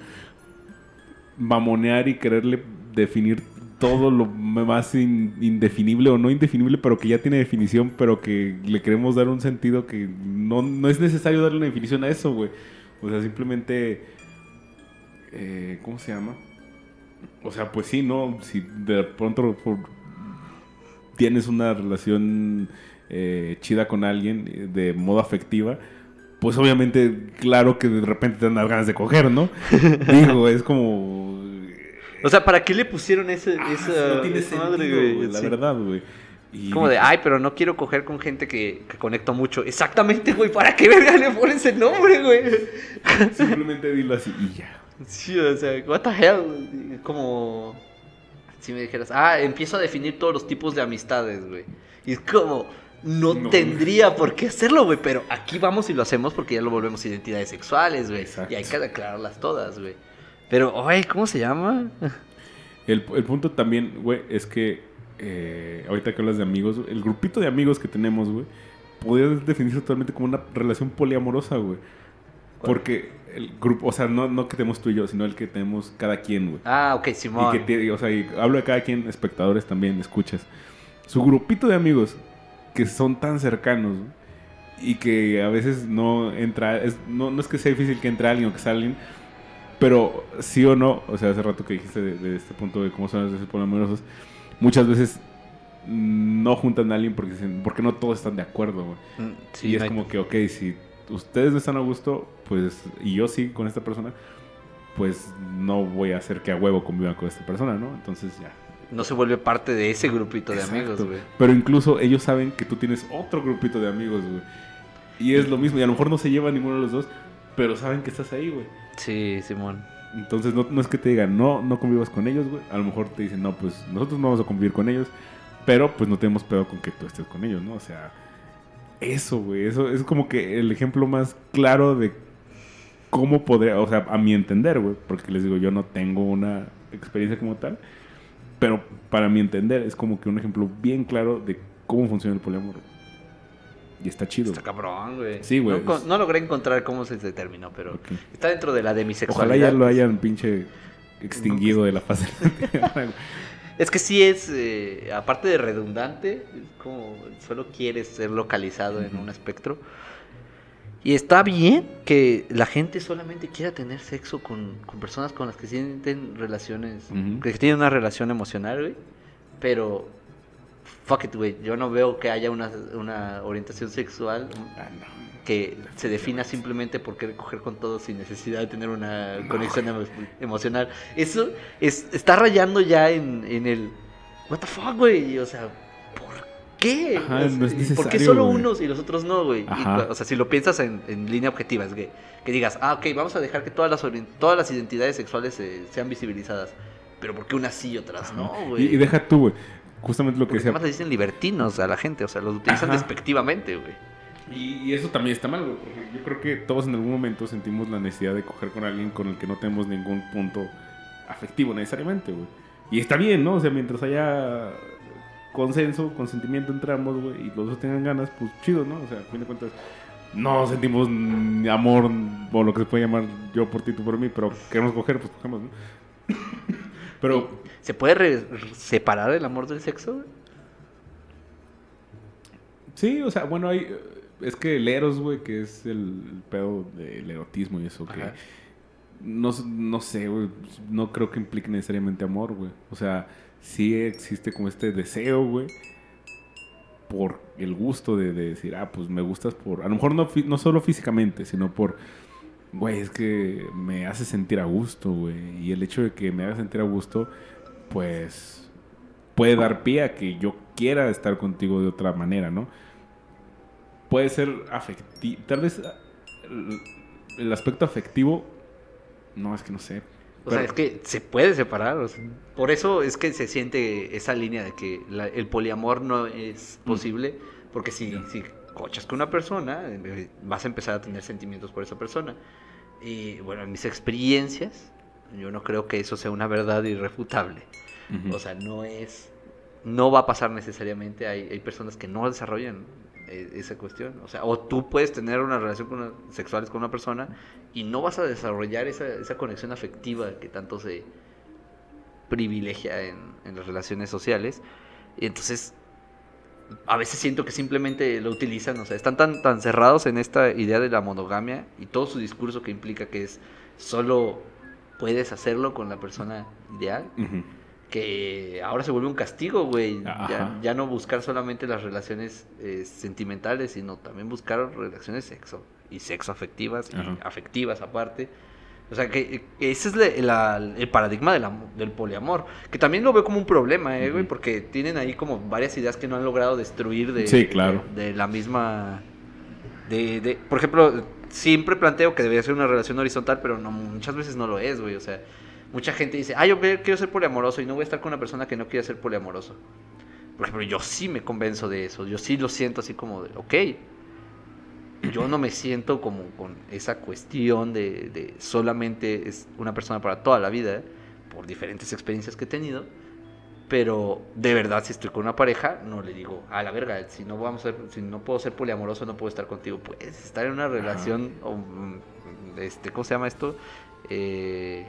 S1: mamonear y quererle definir todo lo más in- indefinible o no indefinible, pero que ya tiene definición, pero que le queremos dar un sentido que no, no es necesario darle una definición a eso, güey. O sea, simplemente, eh, ¿cómo se llama? O sea, pues sí, ¿no? Si de pronto tienes una relación eh, chida con alguien de modo afectiva, pues obviamente, claro que de repente te dan las ganas de coger, ¿no? Digo, es como...
S2: O sea, ¿para qué le pusieron ese,
S1: ah,
S2: esa
S1: no tiene
S2: esa
S1: sentido,
S2: madre,
S1: güey, la
S2: Sí.
S1: verdad, güey. Y
S2: Como de, ay, pero no quiero coger con gente que, que conecto mucho. Exactamente, güey. ¿Para qué verga le pones el nombre, güey?
S1: Simplemente dilo así y ya.
S2: Sí, o sea, what the hell. Como si me dijeras, ah, empiezo a definir todos los tipos de amistades, güey. Y es como, no,
S1: No.
S2: tendría por qué hacerlo, güey. Pero aquí vamos y lo hacemos porque ya lo volvemos identidades sexuales, güey. Y hay que aclararlas todas, güey. Pero, ay, ¿cómo se llama?
S1: El, el punto también, güey, es que eh, ahorita que hablas de amigos, el grupito de amigos que tenemos, güey, podría definirse totalmente como una relación poliamorosa, güey. Porque el grupo, o sea, no, no que tenemos tú y yo, sino el que tenemos cada quien, güey.
S2: Ah, ok,
S1: Y
S2: Simón.
S1: que tiene- o sea, y hablo de cada quien, espectadores también, escuchas. Su grupito de amigos que son tan cercanos y que a veces no entra, es, no, no es que sea difícil que entre alguien o que salga alguien, pero sí o no, o sea, hace rato que dijiste de, de este punto de cómo son las relaciones poliamorosas, muchas veces no juntan a alguien porque, dicen- porque no todos están de acuerdo, güey.
S2: Mm, sí,
S1: y es como que, ok, si ustedes no están a gusto, pues, y yo sí con esta persona, pues no voy a hacer que a huevo convivan con esta persona, ¿no? Entonces ya.
S2: No se vuelve parte de ese grupito de
S1: Exacto.
S2: amigos, güey.
S1: Pero incluso ellos saben que tú tienes otro grupito de amigos, güey. Y es lo mismo, y a lo mejor no se lleva ninguno de los dos, pero saben que estás ahí, güey.
S2: Sí, Simón.
S1: Entonces no, no es que te digan, no, no convivas con ellos, güey. A lo mejor te dicen, no, pues nosotros no vamos a convivir con ellos, pero pues no tenemos pedo con que tú estés con ellos, ¿no? O sea, eso, güey, eso es como que el ejemplo más claro de cómo podría, o sea, a mi entender, güey, porque les digo, yo no tengo una experiencia como tal. Pero para mi entender, es como que un ejemplo bien claro de cómo funciona el poliamor. Y está chido.
S2: Está cabrón, güey.
S1: Sí, güey.
S2: No, no logré encontrar cómo se determinó, pero
S1: Ok.
S2: está dentro de la
S1: Ojalá
S2: demisexualidad.
S1: ya lo hayan pinche extinguido de la faz de la tierra, güey.
S2: Es que sí es, eh, aparte de redundante, es como solo quieres ser localizado en
S1: Ujú.
S2: un espectro. Y está bien que la gente solamente quiera tener sexo con, con personas con las que sienten relaciones, que tienen una relación emocional, güey. Pero, fuck it, güey. Yo no veo que haya una, una orientación sexual
S1: Ah, no.
S2: que se defina simplemente por querer coger con todos sin necesidad de tener una conexión emo- emocional. Eso es, está rayando ya en, en el... What the fuck, güey? O sea, ¿por qué?
S1: Ajá,
S2: O sea,
S1: no es
S2: ¿y ¿Por qué solo
S1: güey.
S2: unos y los otros no, güey? Y, o sea, si lo piensas en, en línea objetiva, es que, que digas, ah, ok, vamos a dejar que todas las, todas las identidades sexuales eh, sean visibilizadas. Pero ¿por qué unas sí y otras no, güey?
S1: y, y deja tú, güey. Justamente lo que
S2: Porque
S1: decía.
S2: además le dicen libertinos a la gente, o sea, los utilizan
S1: Ajá.
S2: despectivamente, güey.
S1: Y, y eso también está mal, güey. Porque yo creo que todos en algún momento sentimos la necesidad de coger con alguien con el que no tenemos ningún punto afectivo necesariamente, güey. Y está bien, ¿no? O sea, mientras haya consenso, consentimiento entre ambos, güey, y los dos tengan ganas, pues chido, ¿no? O sea, a fin de cuentas, no sentimos amor o lo que se puede llamar yo por ti, tú por mí, pero queremos coger, pues cogemos, ¿no? pero
S2: ¿Se puede re- separar el amor del sexo? güey?
S1: Sí, o sea, bueno, hay. Es que el Eros, güey, que es el, el pedo del erotismo y eso, que. No, no sé. No creo que implique necesariamente amor, güey. O sea, sí existe como este deseo, güey. Por el gusto de, de decir, ah, pues me gustas por. A lo mejor no, no solo físicamente, sino por. Güey, es que me hace sentir a gusto, güey. Y el hecho de que me haga sentir a gusto, pues. Puede dar pie a que yo quiera estar contigo de otra manera, ¿no? puede ser afectivo. Tal vez el aspecto afectivo. No, es que no sé.
S2: O sea, es que se puede separar. o sea, por eso es que se siente esa línea de que la- el poliamor no es posible. Porque si, si cochas con una persona, eh, vas a empezar a tener sentimientos por esa persona. Y bueno, en mis experiencias, yo no creo que eso sea una verdad irrefutable. O sea, no es. No va a pasar necesariamente. Hay, hay personas que no desarrollan esa cuestión. O sea, o tú puedes tener una relación con una- sexuales con una persona y no vas a desarrollar esa, esa conexión afectiva que tanto se privilegia en, en las relaciones sociales. Y entonces. A veces siento que simplemente lo utilizan, o sea, están tan, tan cerrados en esta idea de la monogamia y todo su discurso que implica que es solo puedes hacerlo con la persona ideal. Que ahora se vuelve un castigo, güey. Ya, ya no buscar solamente las relaciones eh, sentimentales, sino también buscar relaciones sexo y sexo afectivas y afectivas aparte. O sea, que, que ese es la- el paradigma del, am- del poliamor. Que también lo veo como un problema, eh, güey, porque tienen ahí como varias ideas que no han logrado destruir de,
S1: Sí, claro.
S2: de, de la misma... De, de- por ejemplo, siempre planteo que debería ser una relación horizontal, pero no, muchas veces no lo es, güey. O sea, mucha gente dice, ah, yo quiero ser poliamoroso y no voy a estar con una persona que no quiere ser poliamoroso. Por ejemplo, yo sí me convenzo de eso. Yo sí lo siento así como de, ok. Yo no me siento como con esa cuestión de, de solamente es una persona para toda la vida, por diferentes experiencias que he tenido. Pero de verdad, si estoy con una pareja, no le digo, a la verga, si no, vamos a si no puedo ser poliamoroso, no puedo estar contigo. Puedes estar en una relación, o, mm, este, ¿cómo se llama esto? Eh,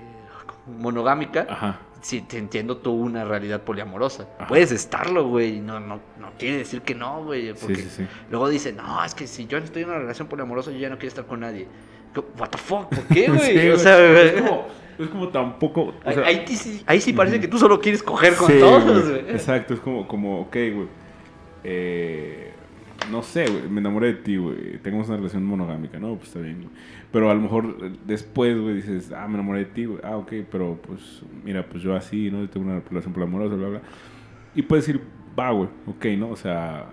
S2: monogámica.
S1: Ajá.
S2: Sí, te entiendo tú una realidad poliamorosa.
S1: Ajá.
S2: Puedes estarlo, güey. No, no, no quiere decir que no, güey. Porque
S1: sí, sí.
S2: luego dicen, no, es que si yo estoy en una relación poliamorosa, yo ya no quiero estar con nadie. What the fuck, ¿por qué, güey? O sea,
S1: es como, es como tampoco. o
S2: ahí,
S1: sea,
S2: ahí sí, ahí sí parece que tú solo quieres coger con todos,
S1: güey.
S2: güey.
S1: Exacto, es como, como ok, güey. Eh, no sé, güey. Me enamoré de ti, güey. Tenemos una relación monogámica, ¿no? Pues está bien. Pero a lo mejor eh, después, güey, dices, ah, me enamoré de ti, güey. Ah, ok, pero pues, mira, pues yo así, ¿no? Yo tengo una relación poliamorosa, bla, bla. Y puedes decir, va, güey, ok, ¿no? O sea,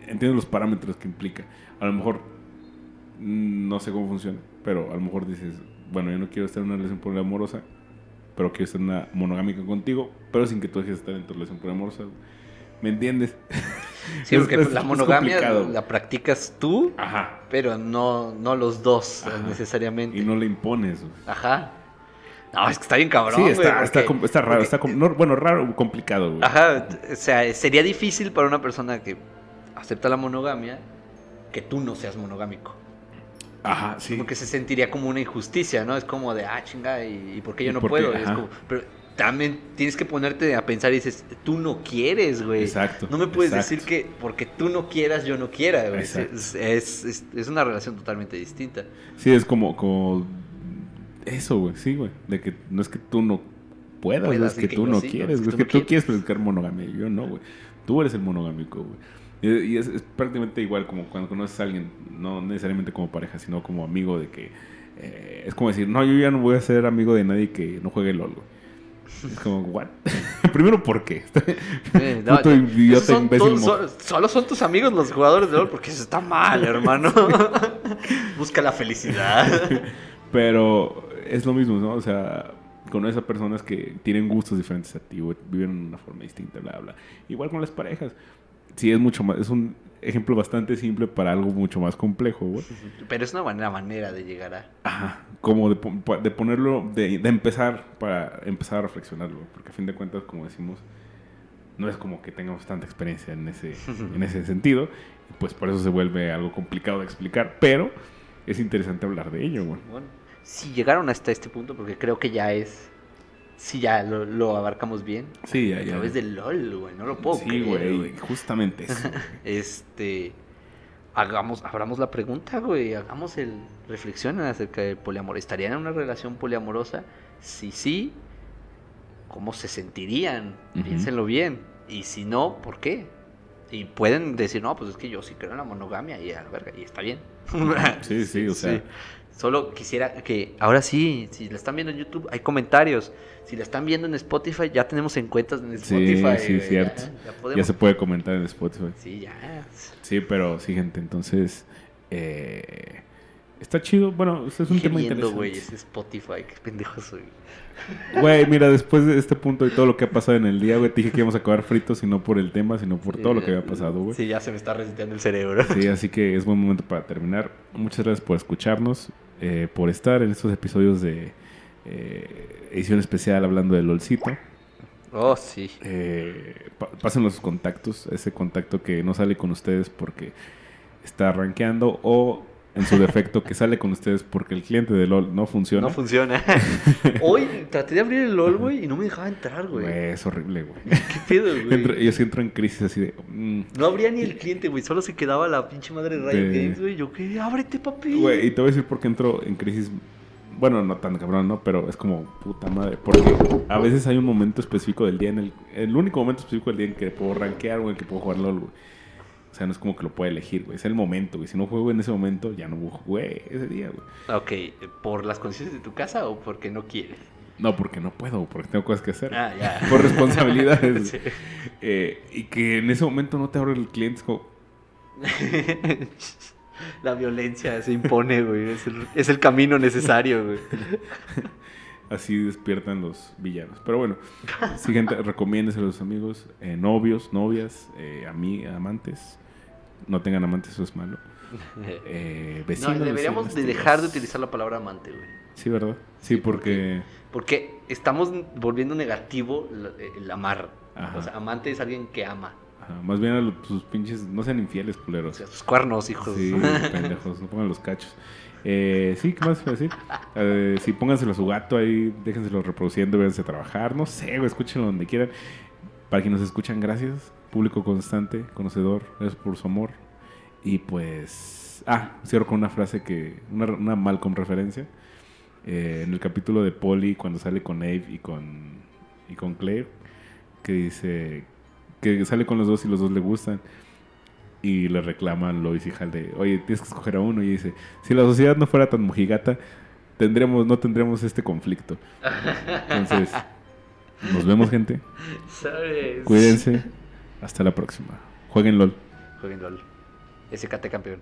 S1: entiendo los parámetros que implica. A lo mejor, mm, no sé cómo funciona, pero a lo mejor dices, bueno, yo no quiero estar en una relación poliamorosa, pero quiero estar en una monogámica contigo, pero sin que tú dejes de estar en tu relación poliamorosa. ¿Me entiendes?
S2: Sí, porque
S1: es-
S2: la monogamia la practicas tú,
S1: Ajá.
S2: pero no, no los dos eh,
S1: Ajá.
S2: necesariamente.
S1: Y no le impones, güey.
S2: Ajá. No, es que está bien cabrón,
S1: sí,
S2: güey,
S1: está, está, com- está raro,
S2: porque-
S1: está com- no, bueno, raro, complicado, güey.
S2: Ajá, o sea, sería difícil para una persona que acepta la monogamia que tú no seas monogámico.
S1: Ajá, sí.
S2: Porque se sentiría como una injusticia, ¿no? Es como de, ah, chinga, ¿y, por qué yo
S1: ¿Y
S2: no puedo? Es como- pero también tienes que ponerte a pensar y dices, tú no quieres, güey.
S1: Exacto,
S2: No me puedes
S1: exacto.
S2: decir que porque tú no quieras, yo no quiera, güey. Es, es, es- es una relación totalmente distinta.
S1: Sí, es como, como eso, güey, sí, güey. De que no es que tú no puedas,
S2: Puedas,
S1: es que,
S2: que
S1: tú no
S2: sí,
S1: quieres,
S2: no,
S1: es que, tú quieres practicar monogamia, yo no, güey. Tú eres el monogámico, güey. Y, y es, es prácticamente igual como cuando conoces a alguien, no necesariamente como pareja, sino como amigo de que eh, es como decir, no, yo ya no voy a ser amigo de nadie que no juegue LOL, güey. Es como, ¿what? Primero, ¿por qué?
S2: No,
S1: Puto
S2: esos
S1: idiota
S2: son
S1: imbécil
S2: todos-
S1: mo-
S2: son- solo son tus amigos los jugadores de LOL porque eso está mal, hermano. Busca la felicidad.
S1: Pero es lo mismo, ¿no? O sea, conoces a personas que tienen gustos diferentes a ti, viven de una forma distinta, bla, bla. Igual con las parejas. Sí, es mucho más, es un ejemplo bastante simple para algo mucho más complejo, güey.
S2: Pero es una buena manera de llegar a...
S1: Ajá, como de, ponerlo, de, de empezar, para empezar a reflexionarlo, porque a fin de cuentas, como decimos, no es como que tengamos tanta experiencia en ese, en ese sentido, pues por eso se vuelve algo complicado de explicar, pero es interesante hablar de ello, güey.
S2: Bueno, si llegaron hasta este punto, porque creo que ya es... Sí, ya lo, lo abarcamos bien.
S1: Sí, ya,
S2: A través del LOL, güey. No lo puedo
S1: Sí,
S2: creer,
S1: güey, justamente eso.
S2: Este... Hagamos, abramos la pregunta, güey. Hagamos el... Reflexionen acerca del poliamor. ¿Estarían en una relación poliamorosa? Si sí, ¿cómo se sentirían?
S1: Ujú.
S2: Piénsenlo bien. Y si no, ¿por qué? Y pueden decir, no, pues es que yo sí creo en la monogamia y a la verga, y está bien.
S1: Sí, sí, o sea.
S2: Solo quisiera que, ahora sí, si la están viendo en YouTube, hay comentarios. Si la están viendo en Spotify, ya tenemos en cuentas en
S1: Sí,
S2: Spotify.
S1: sí,
S2: güey,
S1: cierto.
S2: Ya, ya
S1: se puede comentar en Spotify.
S2: Sí, ya.
S1: Sí, pero sí, gente, entonces. eh, está chido. Bueno, es un tema interesante.
S2: güey, ese Spotify, qué pendejo soy.
S1: Güey, mira, después de este punto y todo lo que ha pasado en el día, güey, te dije que íbamos a acabar fritos y no por el tema, sino por todo lo que había pasado, güey.
S2: Sí, ya se me está reseteando el cerebro.
S1: Sí, así que es buen momento para terminar. Muchas gracias por escucharnos, eh, por estar en estos episodios de eh, edición especial hablando del LOLcito.
S2: Oh, sí.
S1: Eh, pa- pásenlo sus contactos, ese contacto que no sale con ustedes porque está rankeando o en su defecto que sale con ustedes porque el cliente de LOL no funciona.
S2: No funciona. Hoy traté de abrir el LOL, güey, y no me dejaba entrar, güey.
S1: Es horrible, güey.
S2: ¿Qué pedo, güey?
S1: yo sí entro en crisis así de... mm,
S2: No abría ni el cliente, güey. Solo se quedaba la pinche madre de Riot
S1: De-
S2: Games, güey. Yo, ¿qué? Ábrete, papi.
S1: Güey, y te voy a decir por qué entro en crisis. Bueno, no tan cabrón, ¿no? Pero es como puta madre. Porque a veces hay un momento específico del día en el... El único momento específico del día en que puedo rankear, güey, que puedo jugar LOL, güey. O sea, no es como que lo pueda elegir, güey. Es el momento, güey. Si no juego en ese momento, ya no jugué ese día, güey.
S2: Ok, ¿por las condiciones de tu casa o porque no quieres?
S1: No, porque no puedo, porque tengo cosas que hacer.
S2: Ah, ya.
S1: Por responsabilidades.
S2: Sí.
S1: Eh, y que en ese momento no te abre el cliente. Es como,
S2: La violencia se impone, güey. Es el, es el camino necesario, güey.
S1: Así despiertan los villanos. Pero bueno, siguiente, recomiéndese a los amigos, eh, novios, novias, eh, amantes. No tengan amantes, eso es malo. Eh,
S2: No, deberíamos de dejar de utilizar la palabra amante, güey.
S1: Sí, ¿verdad? Sí,
S2: Sí,
S1: porque...
S2: Porque estamos volviendo negativo el amar.
S1: Ajá.
S2: O sea, amante es alguien que ama.
S1: ajá, más bien a los- sus pinches... No sean infieles,
S2: O
S1: culeros.
S2: sea, sus cuernos, hijos.
S1: Sí, pendejos, no pongan los cachos. Eh, sí, ¿qué más iba a decir? Eh, sí, pónganselo a su gato ahí, déjenselo reproduciendo, véanse a trabajar, no sé, güey, escúchenlo donde quieran. Para quienes nos escuchan, gracias. Público constante, conocedor, gracias por su amor. Y pues, ah, cierro con una frase que, una, una Malcolm referencia. Eh, en el capítulo de Polly, cuando sale con Abe y con, y con Claire, que dice que sale con los dos y los dos le gustan. Y le reclaman Lois y Hal de, oye, tienes que escoger a uno. Y dice, si la sociedad no fuera tan mojigata, tendremos, no tendríamos este conflicto. Entonces, nos vemos, gente.
S2: ¿Sabes?
S1: Cuídense. Hasta la próxima. Jueguen LOL.
S2: Jueguen LOL. SKT campeón.